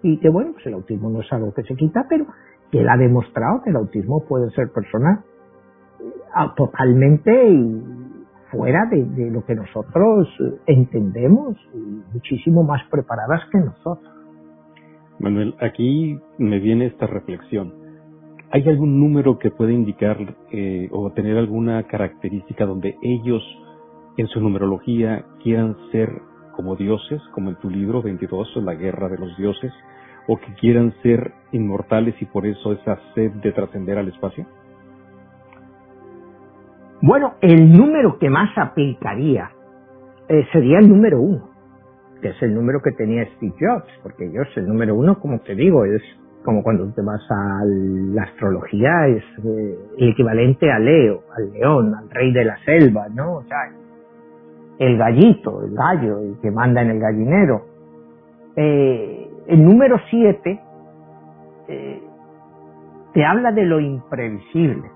S3: y que bueno, pues el autismo no es algo que se quita, pero que él ha demostrado que el autismo puede ser persona ah, totalmente fuera de, lo que nosotros entendemos y muchísimo más preparadas que nosotros.
S2: Manuel, aquí me viene esta reflexión. ¿Hay algún número que puede indicar eh, o tener alguna característica donde ellos en su numerología quieran ser como dioses, como en tu libro 22, La Guerra de los Dioses, o que quieran ser inmortales y por eso esa sed de trascender al espacio?
S3: Bueno, el número que más aplicaría eh, sería el número uno, que es el número que tenía Steve Jobs, porque ellos, el número uno, como te digo, es como cuando te vas a la astrología, es eh, el equivalente a Leo, al león, al rey de la selva, ¿no? O sea, el gallito, el gallo, el que manda en el gallinero. Eh, el número siete te habla de lo imprevisible,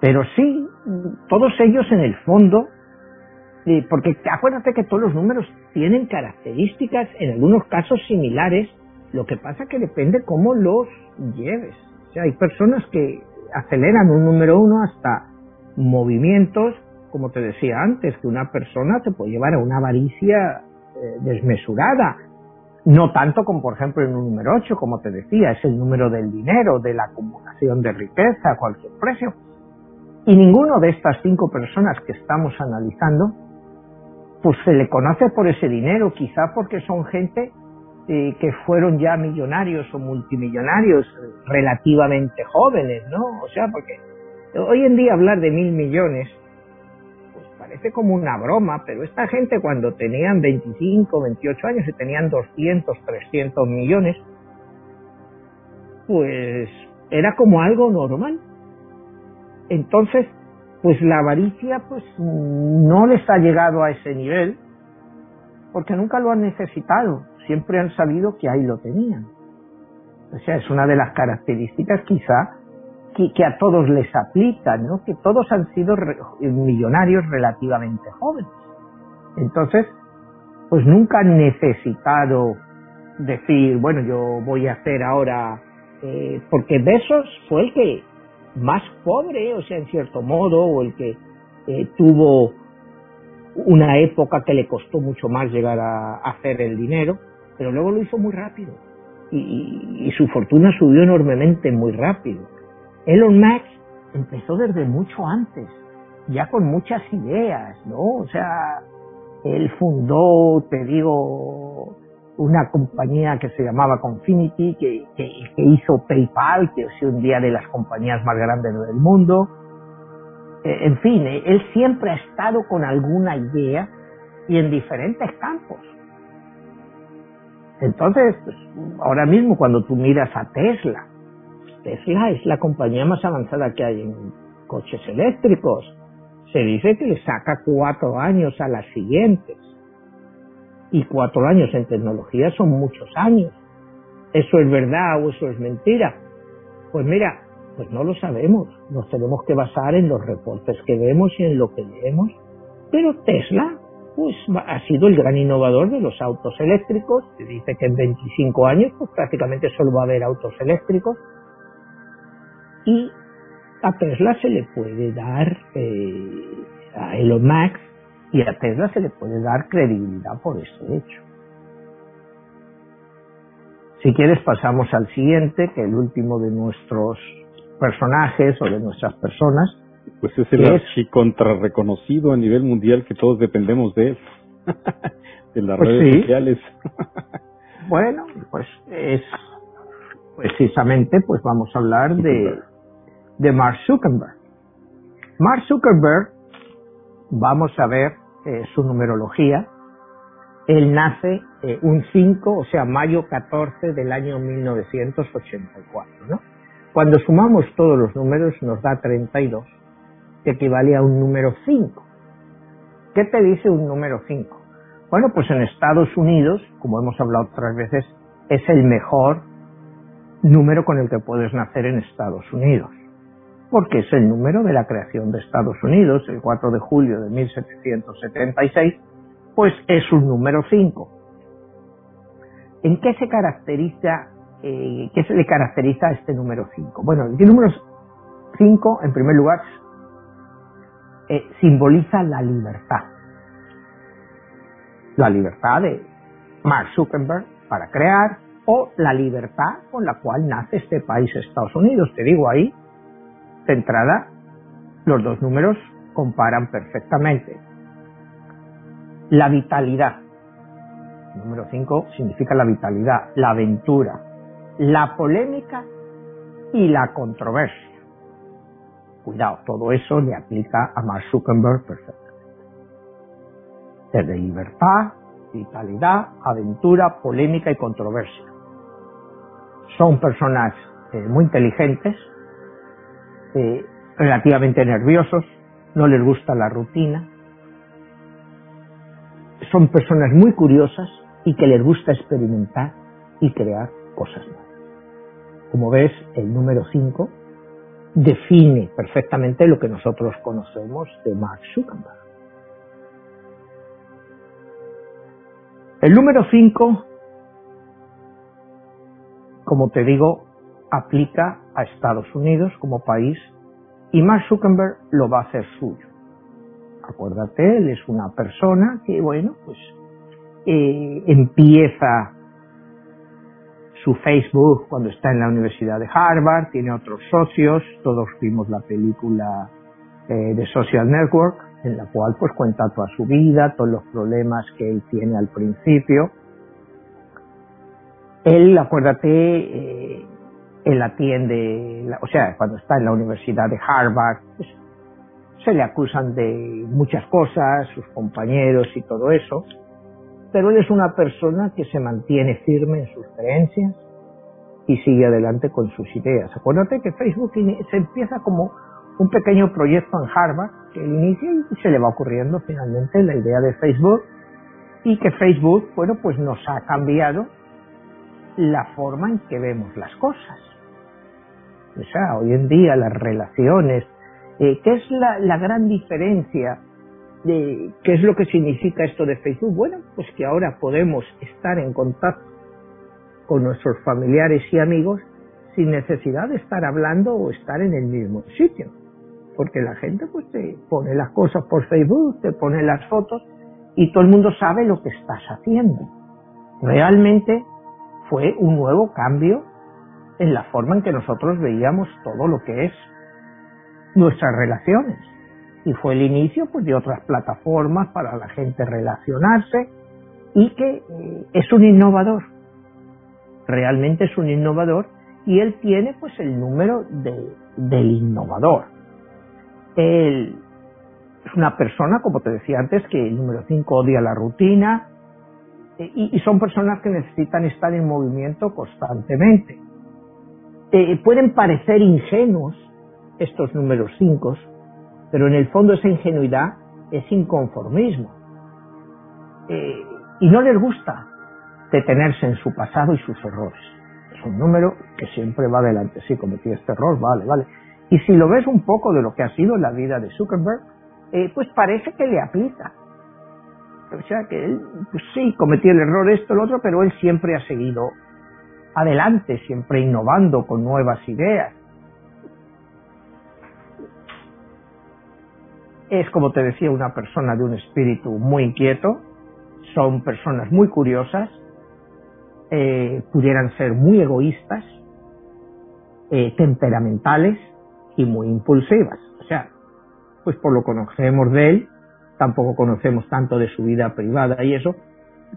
S3: pero sí, todos ellos en el fondo, eh, porque acuérdate que todos los números tienen características, en algunos casos similares, lo que pasa que depende cómo los lleves. O sea, hay personas que aceleran un número uno hasta movimientos, como te decía antes, que una persona te puede llevar a una avaricia eh, desmesurada. No tanto como, por ejemplo, en un número 8, como te decía, es el número del dinero, de la acumulación de riqueza a cualquier precio. Y ninguno de estas cinco personas que estamos analizando, pues se le conoce por ese dinero, quizá porque son gente eh, que fueron ya millonarios o multimillonarios relativamente jóvenes, ¿no? O sea, porque hoy en día hablar de mil millones, pues parece como una broma, pero esta gente cuando tenían 25, 28 años y tenían 200, 300 millones, pues era como algo normal. Entonces, pues la avaricia pues no les ha llegado a ese nivel porque nunca lo han necesitado, siempre han sabido que ahí lo tenían. O sea, es una de las características quizá que, a todos les aplica, ¿no? Que todos han sido millonarios relativamente jóvenes. Entonces, pues nunca han necesitado decir, bueno, yo voy a hacer ahora, eh, porque Besos fue el que más pobre, o sea, en cierto modo, o el que eh, tuvo una época que le costó mucho más llegar a, hacer el dinero, pero luego lo hizo muy rápido y, su fortuna subió enormemente muy rápido. Elon Musk empezó desde mucho antes, ya con muchas ideas, ¿no? O sea, él fundó, te digo, una compañía que se llamaba Confinity, que, que, hizo PayPal, que es un día de las compañías más grandes del mundo. Eh, en fin, eh, él siempre ha estado con alguna idea y en diferentes campos. Entonces, ahora mismo cuando tú miras a Tesla, Tesla es la compañía más avanzada que hay en coches eléctricos. Se dice que le saca cuatro años a las siguientes y cuatro años en tecnología son muchos años. ¿Eso es verdad o eso es mentira? Pues mira, pues no lo sabemos. Nos tenemos que basar en los reportes que vemos y en lo que leemos. Pero Tesla, pues ha sido el gran innovador de los autos eléctricos. Se dice que en 25 años, pues prácticamente solo va a haber autos eléctricos. Y a Tesla se le puede dar, eh, a Elon Musk, y a Tesla se le puede dar credibilidad por ese hecho. Si quieres pasamos al siguiente, que el último de nuestros personajes o de nuestras personas.
S2: Pues es el archicontra reconocido a nivel mundial que todos dependemos de él, de las pues redes sociales.
S3: bueno, pues es precisamente pues vamos a hablar de, de Mark Zuckerberg. Mark Zuckerberg vamos a ver eh, su numerología. Él nace eh, un 5, o sea, mayo 14 del año 1984, ¿no? Cuando sumamos todos los números nos da 32, que equivale a un número 5. ¿Qué te dice un número 5? Bueno, pues en Estados Unidos, como hemos hablado otras veces, es el mejor número con el que puedes nacer en Estados Unidos, porque es el número de la creación de Estados Unidos, el 4 de julio de 1776, pues es un número 5. ¿En qué se caracteriza, eh, qué se le caracteriza a este número 5? Bueno, el número 5, en primer lugar, eh, simboliza la libertad. La libertad de Mark Zuckerberg para crear o la libertad con la cual nace este país, Estados Unidos. Te digo ahí, de entrada, los dos números comparan perfectamente. La vitalidad. número 5 significa la vitalidad, la aventura, la polémica y la controversia. Cuidado, todo eso le aplica a Mark Zuckerberg perfectamente. Desde libertad, vitalidad, aventura, polémica y controversia. Son personas eh, muy inteligentes, eh, relativamente nerviosos, no les gusta la rutina, son personas muy curiosas y que les gusta experimentar y crear cosas nuevas. Como ves, el número 5 define perfectamente lo que nosotros conocemos de Mark Zuckerberg. El número 5, como te digo, aplica a Estados Unidos como país y Mark Zuckerberg lo va a hacer suyo. Acuérdate, él es una persona que, bueno, pues eh, empieza su Facebook cuando está en la Universidad de Harvard, tiene otros socios, todos vimos la película eh, de Social Network, en la cual pues cuenta toda su vida, todos los problemas que él tiene al principio. Él, acuérdate, eh, él atiende, o sea, cuando está en la Universidad de Harvard, pues, se le acusan de muchas cosas, sus compañeros y todo eso, pero él es una persona que se mantiene firme en sus creencias y sigue adelante con sus ideas. Acuérdate que Facebook se empieza como un pequeño proyecto en Harvard que él inicia y se le va ocurriendo finalmente la idea de Facebook y que Facebook, bueno, pues nos ha cambiado la forma en que vemos las cosas. O sea, hoy en día las relaciones, eh, ¿qué es la, la gran diferencia de qué es lo que significa esto de Facebook? Bueno, pues que ahora podemos estar en contacto con nuestros familiares y amigos sin necesidad de estar hablando o estar en el mismo sitio porque la gente pues te pone las cosas por Facebook, te pone las fotos y todo el mundo sabe lo que estás haciendo. Realmente fue un nuevo cambio en la forma en que nosotros veíamos todo lo que es nuestras relaciones. Y fue el inicio pues, de otras plataformas para la gente relacionarse y que eh, es un innovador. Realmente es un innovador y él tiene pues el número de, del innovador. Él es una persona, como te decía antes, que el número 5 odia la rutina eh, y, son personas que necesitan estar en movimiento constantemente. Eh, pueden parecer ingenuos estos números 5, pero en el fondo esa ingenuidad es inconformismo. Eh, y no les gusta detenerse en su pasado y sus errores. Es un número que siempre va adelante. Sí, cometí este error, vale, vale. Y si lo ves un poco de lo que ha sido la vida de Zuckerberg, eh, pues parece que le aplica. O sea que él, pues sí, cometió el error esto, lo otro, pero él siempre ha seguido adelante, siempre innovando con nuevas ideas. Es, como te decía, una persona de un espíritu muy inquieto, son personas muy curiosas, eh, pudieran ser muy egoístas, eh, temperamentales, y muy impulsivas. O sea, pues por lo conocemos de él, tampoco conocemos tanto de su vida privada y eso,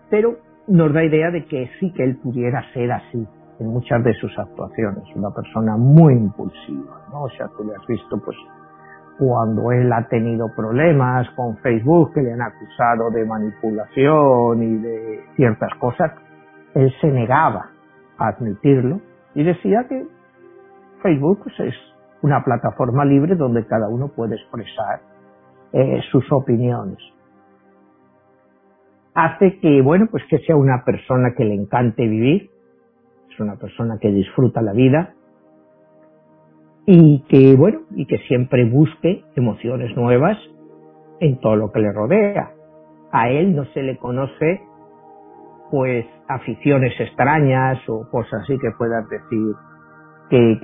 S3: pero nos da idea de que sí que él pudiera ser así en muchas de sus actuaciones, una persona muy impulsiva, ¿no? O sea, tú le has visto pues cuando él ha tenido problemas con Facebook que le han acusado de manipulación y de ciertas cosas, él se negaba a admitirlo y decía que Facebook es una plataforma libre donde cada uno puede expresar eh, sus opiniones. Hace que, bueno, pues que sea una persona que le encante vivir, es una persona que disfruta la vida y que, bueno, y que siempre busque emociones nuevas en todo lo que le rodea. A él no se le conoce pues aficiones extrañas o cosas así que puedas decir que,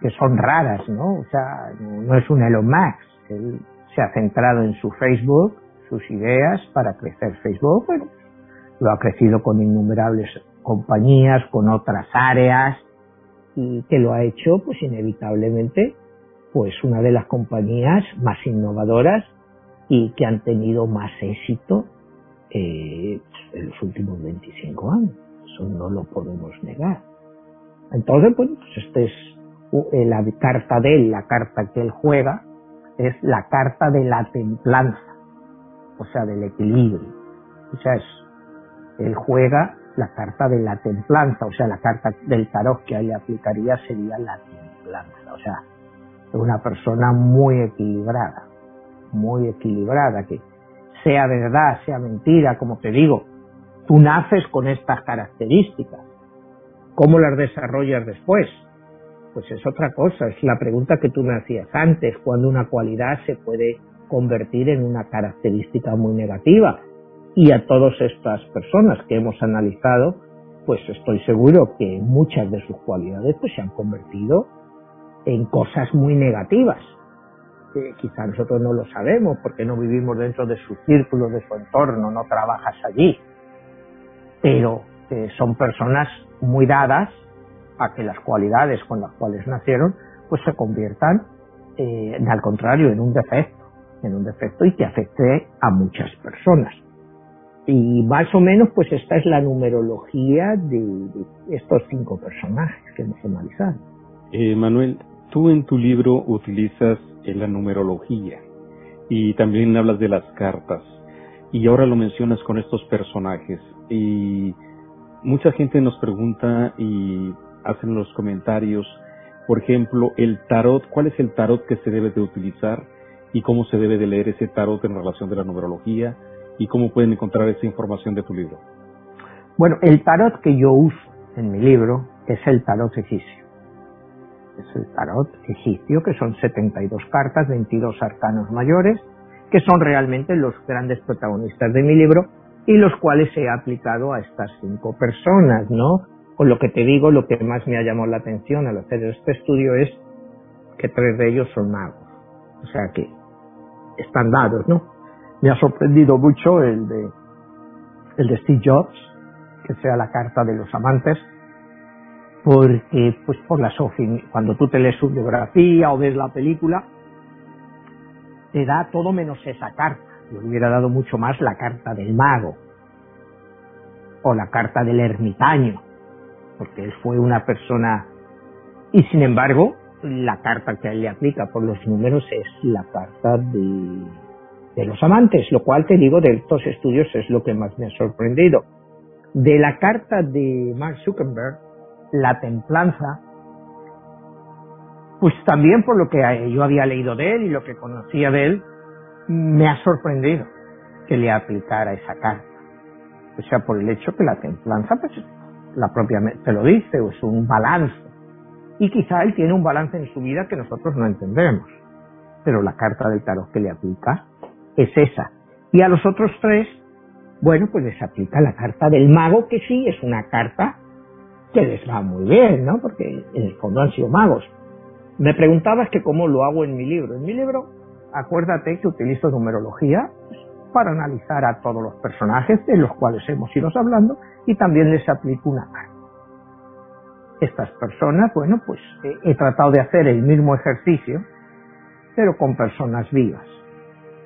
S3: que, son raras, ¿no? O sea, no, es un Elon Musk. Él se ha centrado en su Facebook, sus ideas para crecer Facebook. Bueno, lo ha crecido con innumerables compañías, con otras áreas y que lo ha hecho, pues inevitablemente, pues una de las compañías más innovadoras y que han tenido más éxito eh, en los últimos 25 años. Eso no lo podemos negar. Entonces, bueno, pues esta es eh, la carta de él, la carta que él juega, es la carta de la templanza, o sea, del equilibrio. O sea, es, él juega la carta de la templanza, o sea, la carta del tarot que a él aplicaría sería la templanza, o sea, una persona muy equilibrada, muy equilibrada, que sea verdad, sea mentira, como te digo, tú naces con estas características. ¿Cómo las desarrollas después? Pues es otra cosa, es la pregunta que tú me hacías antes, cuando una cualidad se puede convertir en una característica muy negativa. Y a todas estas personas que hemos analizado, pues estoy seguro que muchas de sus cualidades pues se han convertido en cosas muy negativas que quizá nosotros no lo sabemos porque no vivimos dentro de su círculo, de su entorno, no trabajas allí. Pero eh, son personas muy dadas a que las cualidades con las cuales nacieron pues se conviertan, eh, al contrario, en un defecto, en un defecto y que afecte a muchas personas. Y más o menos pues esta es la numerología de, estos cinco personajes que hemos analizado.
S2: Eh, Manuel, tú en tu libro utilizas en la numerología y también hablas de las cartas. Y ahora lo mencionas con estos personajes. Y mucha gente nos pregunta y hacen los comentarios, por ejemplo, el tarot, ¿cuál es el tarot que se debe de utilizar y cómo se debe de leer ese tarot en relación de la numerología y cómo pueden encontrar esa información de tu libro?
S3: Bueno, el tarot que yo uso en mi libro es el tarot egipcio es el tarot egipcio, que son 72 cartas, 22 arcanos mayores, que son realmente los grandes protagonistas de mi libro y los cuales he aplicado a estas cinco personas, ¿no? Con lo que te digo, lo que más me ha llamado la atención al hacer este estudio es que tres de ellos son magos. O sea que están dados, ¿no? Me ha sorprendido mucho el de, el de Steve Jobs, que sea la carta de los amantes, porque pues por la cuando tú te lees su biografía o ves la película, te da todo menos esa carta. Yo le hubiera dado mucho más la carta del mago o la carta del ermitaño, porque él fue una persona y sin embargo la carta que a él le aplica por los números es la carta de, de los amantes, lo cual te digo de estos estudios es lo que más me ha sorprendido. De la carta de Mark Zuckerberg, la templanza, pues también por lo que yo había leído de él y lo que conocía de él, me ha sorprendido que le aplicara esa carta. O sea, por el hecho que la templanza, pues la propia te lo dice, es un balance. Y quizá él tiene un balance en su vida que nosotros no entendemos. Pero la carta del tarot que le aplica es esa. Y a los otros tres, bueno, pues les aplica la carta del mago, que sí es una carta que les va muy bien, ¿no? Porque en el fondo han sido magos. Me preguntabas que cómo lo hago en mi libro. En mi libro, acuérdate que utilizo numerología para analizar a todos los personajes de los cuales hemos ido hablando y también les aplico una carta. Estas personas, bueno, pues he, tratado de hacer el mismo ejercicio, pero con personas vivas.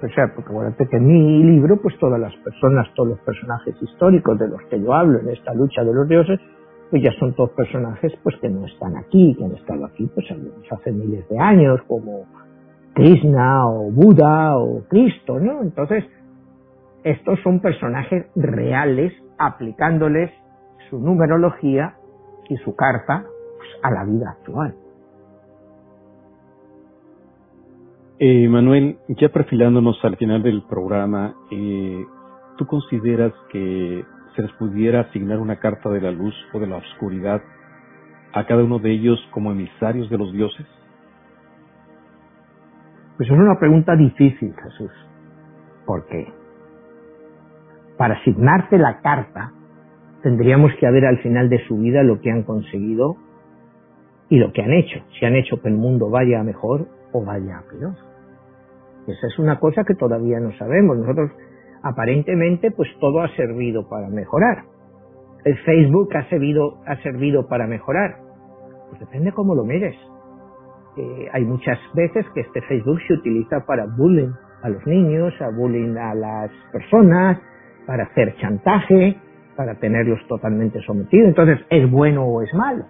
S3: O sea, porque acuérdate que en mi libro, pues todas las personas, todos los personajes históricos de los que yo hablo en esta lucha de los dioses, pues ya son todos personajes pues que no están aquí, que han estado aquí pues hace miles de años, como Krishna o Buda o Cristo, ¿no? Entonces, estos son personajes reales aplicándoles su numerología y su carta pues, a la vida actual.
S2: Eh, Manuel, ya perfilándonos al final del programa, eh, ¿tú consideras que se les pudiera asignar una carta de la luz o de la oscuridad a cada uno de ellos como emisarios de los dioses?
S3: Pues es una pregunta difícil, Jesús. ¿Por qué? Para asignarte la carta, tendríamos que ver al final de su vida lo que han conseguido y lo que han hecho. Si han hecho que el mundo vaya mejor o vaya a peor. Esa es una cosa que todavía no sabemos. Nosotros, aparentemente, pues todo ha servido para mejorar. El Facebook ha servido, ha servido para mejorar. Pues depende cómo lo mires. Eh, hay muchas veces que este Facebook se utiliza para bullying a los niños, a bullying a las personas, para hacer chantaje, para tenerlos totalmente sometidos. Entonces, ¿es bueno o es malo?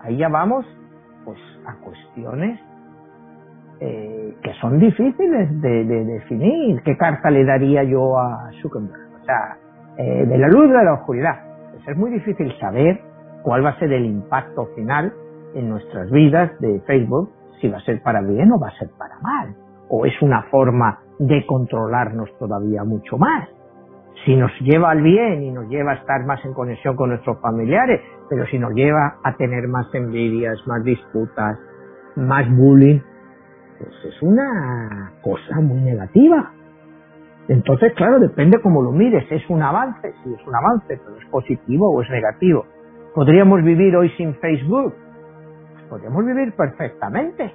S3: Ahí ya vamos pues a cuestiones eh, que son difíciles de, definir. ¿Qué carta le daría yo a Zuckerberg? O sea, eh, de la luz de la oscuridad. Pues es muy difícil saber cuál va a ser el impacto final en nuestras vidas de Facebook, si va a ser para bien o va a ser para mal. O es una forma de controlarnos todavía mucho más si nos lleva al bien y nos lleva a estar más en conexión con nuestros familiares, pero si nos lleva a tener más envidias, más disputas, más bullying, pues es una cosa muy negativa. Entonces, claro, depende cómo lo mires. Es un avance, sí es un avance, pero es positivo o es negativo. ¿Podríamos vivir hoy sin Facebook? Podríamos vivir perfectamente.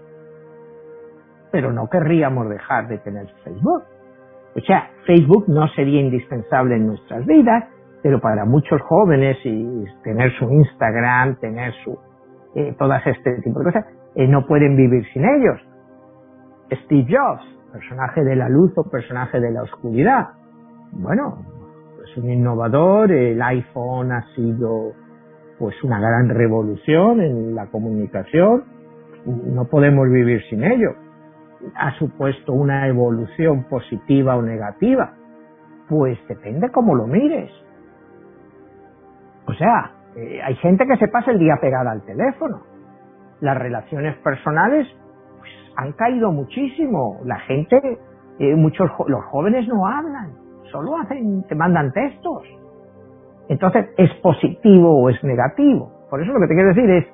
S3: Pero no querríamos dejar de tener Facebook. O sea, Facebook no sería indispensable en nuestras vidas, pero para muchos jóvenes y tener su Instagram, tener su eh, todas este tipo de cosas, eh, no pueden vivir sin ellos. Steve Jobs, personaje de la luz o personaje de la oscuridad. Bueno, es un innovador, el iPhone ha sido pues una gran revolución en la comunicación, no podemos vivir sin ello ha supuesto una evolución positiva o negativa? Pues depende cómo lo mires. O sea, eh, hay gente que se pasa el día pegada al teléfono. Las relaciones personales pues, han caído muchísimo. La gente, eh, muchos los jóvenes no hablan, solo hacen, te mandan textos. Entonces, ¿es positivo o es negativo? Por eso lo que te quiero decir es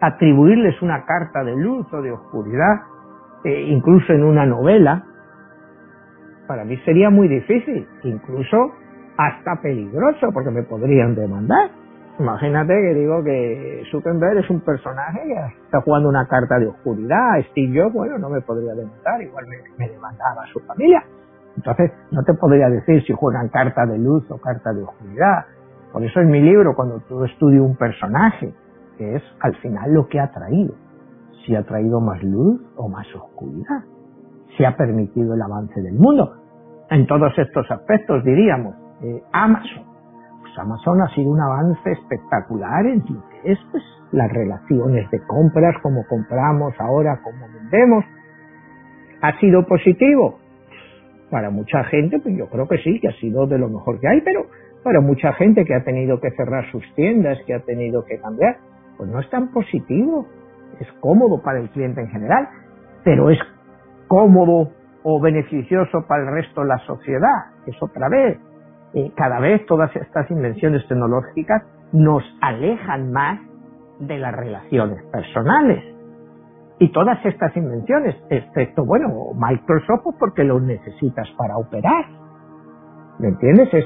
S3: atribuirles una carta de luz o de oscuridad eh, incluso en una novela, para mí sería muy difícil, incluso hasta peligroso, porque me podrían demandar. Imagínate que digo que Zuckerberg es un personaje que está jugando una carta de oscuridad. Steve Jobs, bueno, no me podría demandar, igual me, me demandaba su familia. Entonces, no te podría decir si juegan carta de luz o carta de oscuridad. Por eso en mi libro, cuando tú estudias un personaje, que es al final lo que ha traído si ha traído más luz o más oscuridad, si ha permitido el avance del mundo. En todos estos aspectos diríamos, eh, Amazon, Amazon ha sido un avance espectacular en lo que es pues, las relaciones de compras, cómo compramos ahora, cómo vendemos. ¿Ha sido positivo? Para mucha gente, pues yo creo que sí, que ha sido de lo mejor que hay, pero para mucha gente que ha tenido que cerrar sus tiendas, que ha tenido que cambiar, pues no es tan positivo es cómodo para el cliente en general, pero es cómodo o beneficioso para el resto de la sociedad. Es otra vez. Cada vez todas estas invenciones tecnológicas nos alejan más de las relaciones personales. Y todas estas invenciones, excepto, bueno, Microsoft pues, porque lo necesitas para operar. ¿Me entiendes? Es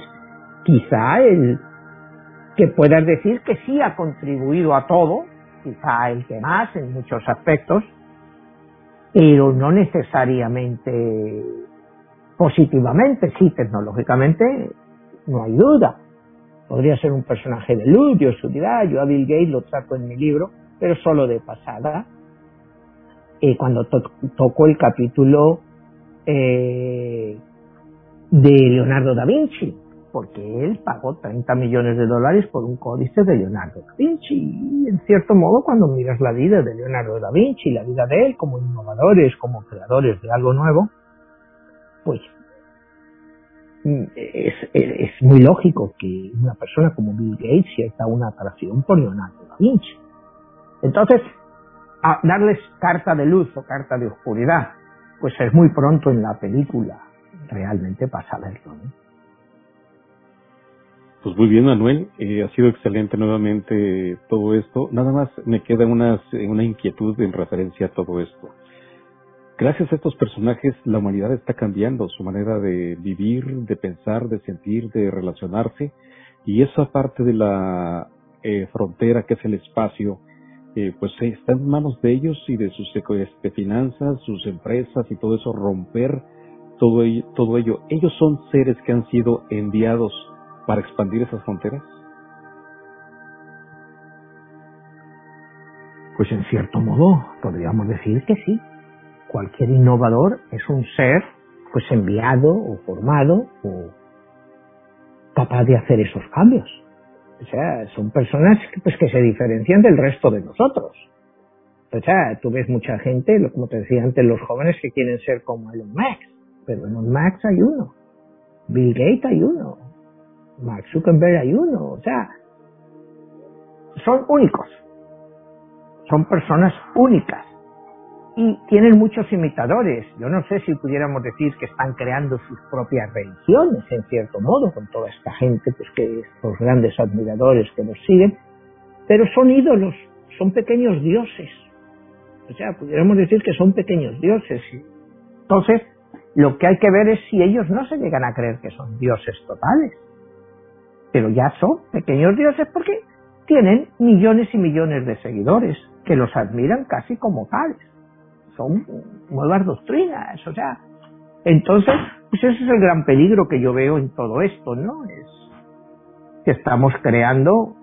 S3: quizá el que puedas decir que sí ha contribuido a todo, quizá el que más en muchos aspectos, pero no necesariamente positivamente, sí, tecnológicamente, no hay duda. Podría ser un personaje de luz, de oscuridad, yo a Bill Gates lo trato en mi libro, pero solo de pasada. cuando toco el capítulo eh, de Leonardo da Vinci, porque él pagó 30 millones de dólares por un códice de Leonardo da Vinci. Y en cierto modo, cuando miras la vida de Leonardo da Vinci, la vida de él como innovadores, como creadores de algo nuevo, pues es, es muy lógico que una persona como Bill Gates sienta una atracción por Leonardo da Vinci. Entonces, darles carta de luz o carta de oscuridad, pues es muy pronto en la película realmente para saberlo. ¿no?
S2: Pues muy bien, Manuel. Eh, ha sido excelente nuevamente todo esto. Nada más me queda una, una inquietud en referencia a todo esto. Gracias a estos personajes, la humanidad está cambiando su manera de vivir, de pensar, de sentir, de relacionarse. Y esa parte de la eh, frontera que es el espacio, eh, pues está en manos de ellos y de sus este, finanzas, sus empresas y todo eso, romper todo todo ello. Ellos son seres que han sido enviados para expandir esas fronteras.
S3: Pues en cierto modo podríamos decir que sí. Cualquier innovador es un ser pues enviado o formado o capaz de hacer esos cambios. O sea, son personas pues, que se diferencian del resto de nosotros. O sea, tú ves mucha gente, como te decía antes, los jóvenes que quieren ser como Elon Musk. Pero Elon Musk hay uno. Bill Gates hay uno. Mark Zuckerberg hay uno. O sea, son únicos. Son personas únicas y tienen muchos imitadores. Yo no sé si pudiéramos decir que están creando sus propias religiones, en cierto modo, con toda esta gente, pues que los grandes admiradores que nos siguen, pero son ídolos, son pequeños dioses. O sea, pudiéramos decir que son pequeños dioses. Entonces, lo que hay que ver es si ellos no se llegan a creer que son dioses totales, pero ya son pequeños dioses porque tienen millones y millones de seguidores que los admiran casi como tales son nuevas doctrinas, o sea, entonces, pues ese es el gran peligro que yo veo en todo esto, ¿no? Es que estamos creando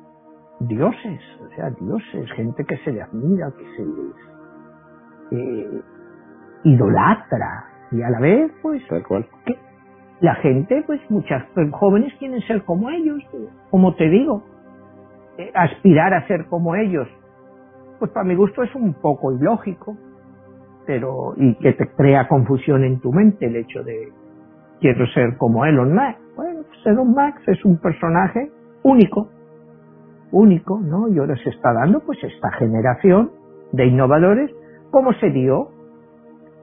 S3: dioses, o sea, dioses, gente que se le admira, que se les eh, idolatra, y a la vez, pues, que la gente, pues, muchas jóvenes quieren ser como ellos, como te digo, eh, aspirar a ser como ellos, pues para mi gusto es un poco ilógico, pero y que te crea confusión en tu mente el hecho de quiero ser como Elon Musk. Bueno, pues Elon Musk es un personaje único, único, ¿no? Y ahora se está dando pues esta generación de innovadores como se dio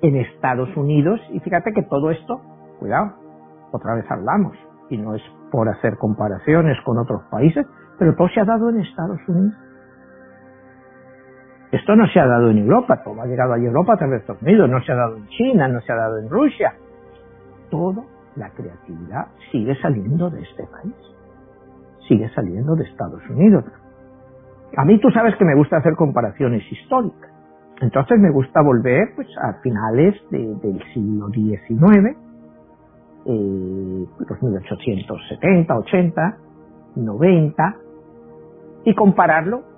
S3: en Estados Unidos y fíjate que todo esto, cuidado, otra vez hablamos y no es por hacer comparaciones con otros países, pero todo se ha dado en Estados Unidos. Esto no se ha dado en Europa, todo ha llegado a Europa a través de Estados Unidos, no se ha dado en China, no se ha dado en Rusia. Toda la creatividad sigue saliendo de este país, sigue saliendo de Estados Unidos. A mí tú sabes que me gusta hacer comparaciones históricas. Entonces me gusta volver pues, a finales del siglo XIX, los 1870, 80, 90, y compararlo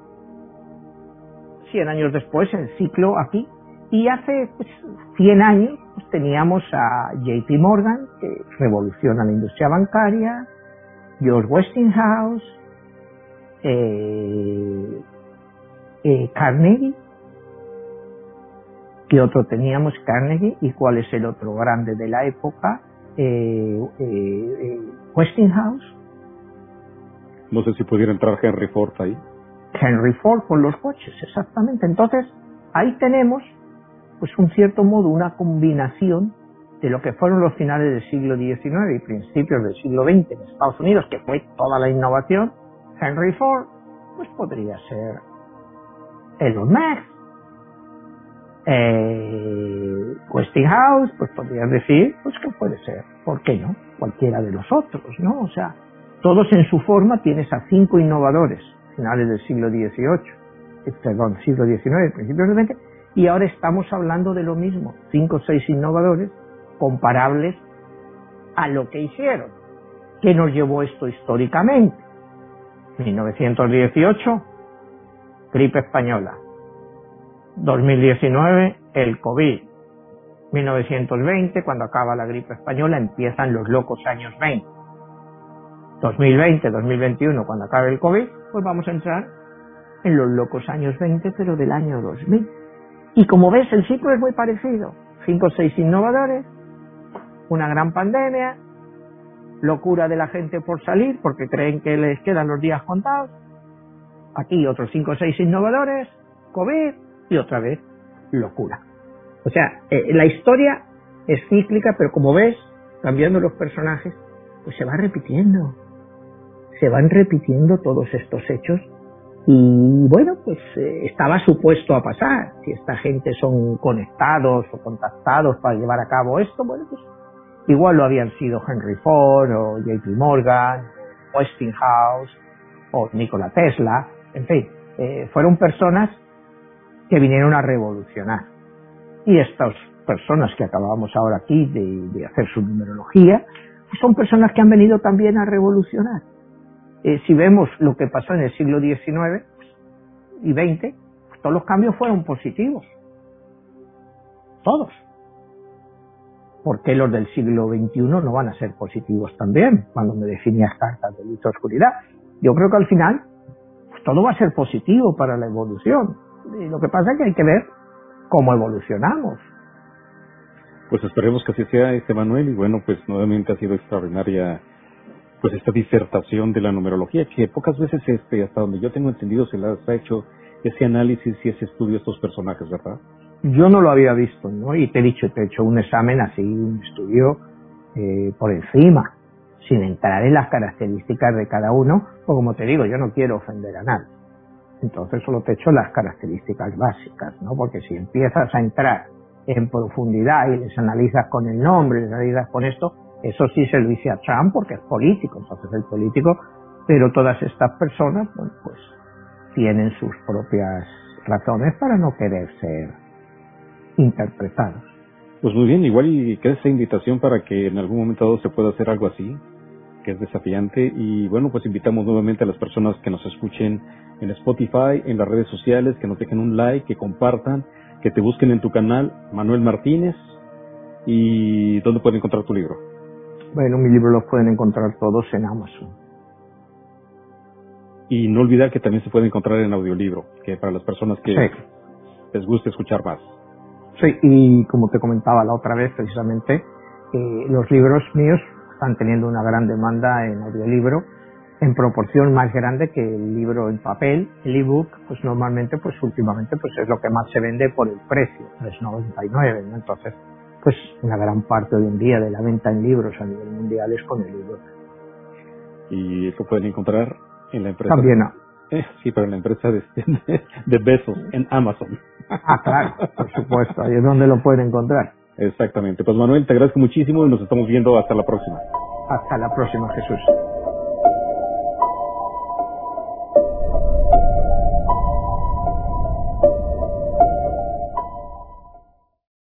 S3: 100 años después el ciclo aquí. Y hace pues, 100 años pues, teníamos a JP Morgan, que revoluciona la industria bancaria, George Westinghouse, eh, eh, Carnegie, ¿qué otro teníamos? Carnegie, ¿y cuál es el otro grande de la época? Eh, Westinghouse.
S2: No sé si pudiera entrar Henry Ford ahí.
S3: Henry Ford con los coches, exactamente. Entonces, ahí tenemos, pues un cierto modo, una combinación de lo que fueron los finales del siglo XIX y principios del siglo XX en Estados Unidos, que fue toda la innovación. Henry Ford, pues podría ser Elon Musk. Eh, Westinghouse, pues podría decir, pues que puede ser, ¿por qué no? Cualquiera de los otros, ¿no? O sea, todos en su forma tienes a cinco innovadores finales del siglo XVIII, eh, perdón, siglo XIX, principios del XX, y ahora estamos hablando de lo mismo, cinco o seis innovadores comparables a lo que hicieron. ¿Qué nos llevó esto históricamente? 1918, gripe española. 2019, el COVID. 1920, cuando acaba la gripe española, empiezan los locos años 20. 2020, 2021, cuando acabe el COVID, pues vamos a entrar en los locos años 20, pero del año 2000. Y como ves, el ciclo es muy parecido. Cinco o seis innovadores, una gran pandemia, locura de la gente por salir porque creen que les quedan los días contados. Aquí otros cinco o seis innovadores, COVID y otra vez locura. O sea, eh, la historia es cíclica, pero como ves, cambiando los personajes, pues se va repitiendo. Se van repitiendo todos estos hechos y bueno, pues eh, estaba supuesto a pasar. Si esta gente son conectados o contactados para llevar a cabo esto, bueno, pues igual lo habían sido Henry Ford o JP Morgan, Westinghouse o Nikola Tesla, en fin, eh, fueron personas que vinieron a revolucionar. Y estas personas que acabamos ahora aquí de, hacer su numerología, pues son personas que han venido también a revolucionar. Eh, si vemos lo que pasó en el siglo XIX y XX, pues todos los cambios fueron positivos. Todos. ¿Por qué los del siglo XXI no van a ser positivos también? Cuando me definías cartas de luz oscuridad. Yo creo que al final pues todo va a ser positivo para la evolución. Y lo que pasa es que hay que ver cómo evolucionamos.
S2: Pues esperemos que así sea, este Manuel, y bueno, pues nuevamente ha sido extraordinaria pues esta disertación de la numerología, que pocas veces, este, hasta donde yo tengo entendido, se les ha hecho ese análisis y ese estudio de estos personajes, ¿verdad?
S3: Yo no lo había visto, ¿no? Y te he dicho, te he hecho un examen así, un estudio eh, por encima, sin entrar en las características de cada uno, o como te digo, yo no quiero ofender a nadie. Entonces solo te hecho las características básicas, ¿no? Porque si empiezas a entrar en profundidad y les analizas con el nombre, les analizas con esto, eso sí se lo dice a Trump porque es político, entonces el político, pero todas estas personas, bueno, pues tienen sus propias razones para no querer ser interpretados.
S2: Pues muy bien, igual y que esa invitación para que en algún momento se pueda hacer algo así, que es desafiante. Y bueno, pues invitamos nuevamente a las personas que nos escuchen en Spotify, en las redes sociales, que nos dejen un like, que compartan, que te busquen en tu canal Manuel Martínez. ¿Y dónde pueden encontrar tu libro?
S3: Bueno, mi libro los pueden encontrar todos en Amazon.
S2: Y no olvidar que también se puede encontrar en audiolibro, que para las personas que les guste escuchar más.
S3: Sí, y como te comentaba la otra vez, precisamente, eh, los libros míos están teniendo una gran demanda en audiolibro en proporción más grande que el libro en papel, el ebook, pues normalmente, pues últimamente, pues es lo que más se vende por el precio, es 99, ¿no? Entonces, pues una gran parte hoy en día de la venta en libros a nivel mundial es con el libro.
S2: Y eso pueden encontrar en la empresa.
S3: También no.
S2: Eh, sí, pero en la empresa de, de, besos, en Amazon.
S3: Ah, claro, por supuesto, ahí es donde lo pueden encontrar.
S2: Exactamente. Pues Manuel, te agradezco muchísimo y nos estamos viendo hasta la próxima.
S3: Hasta la próxima, Jesús.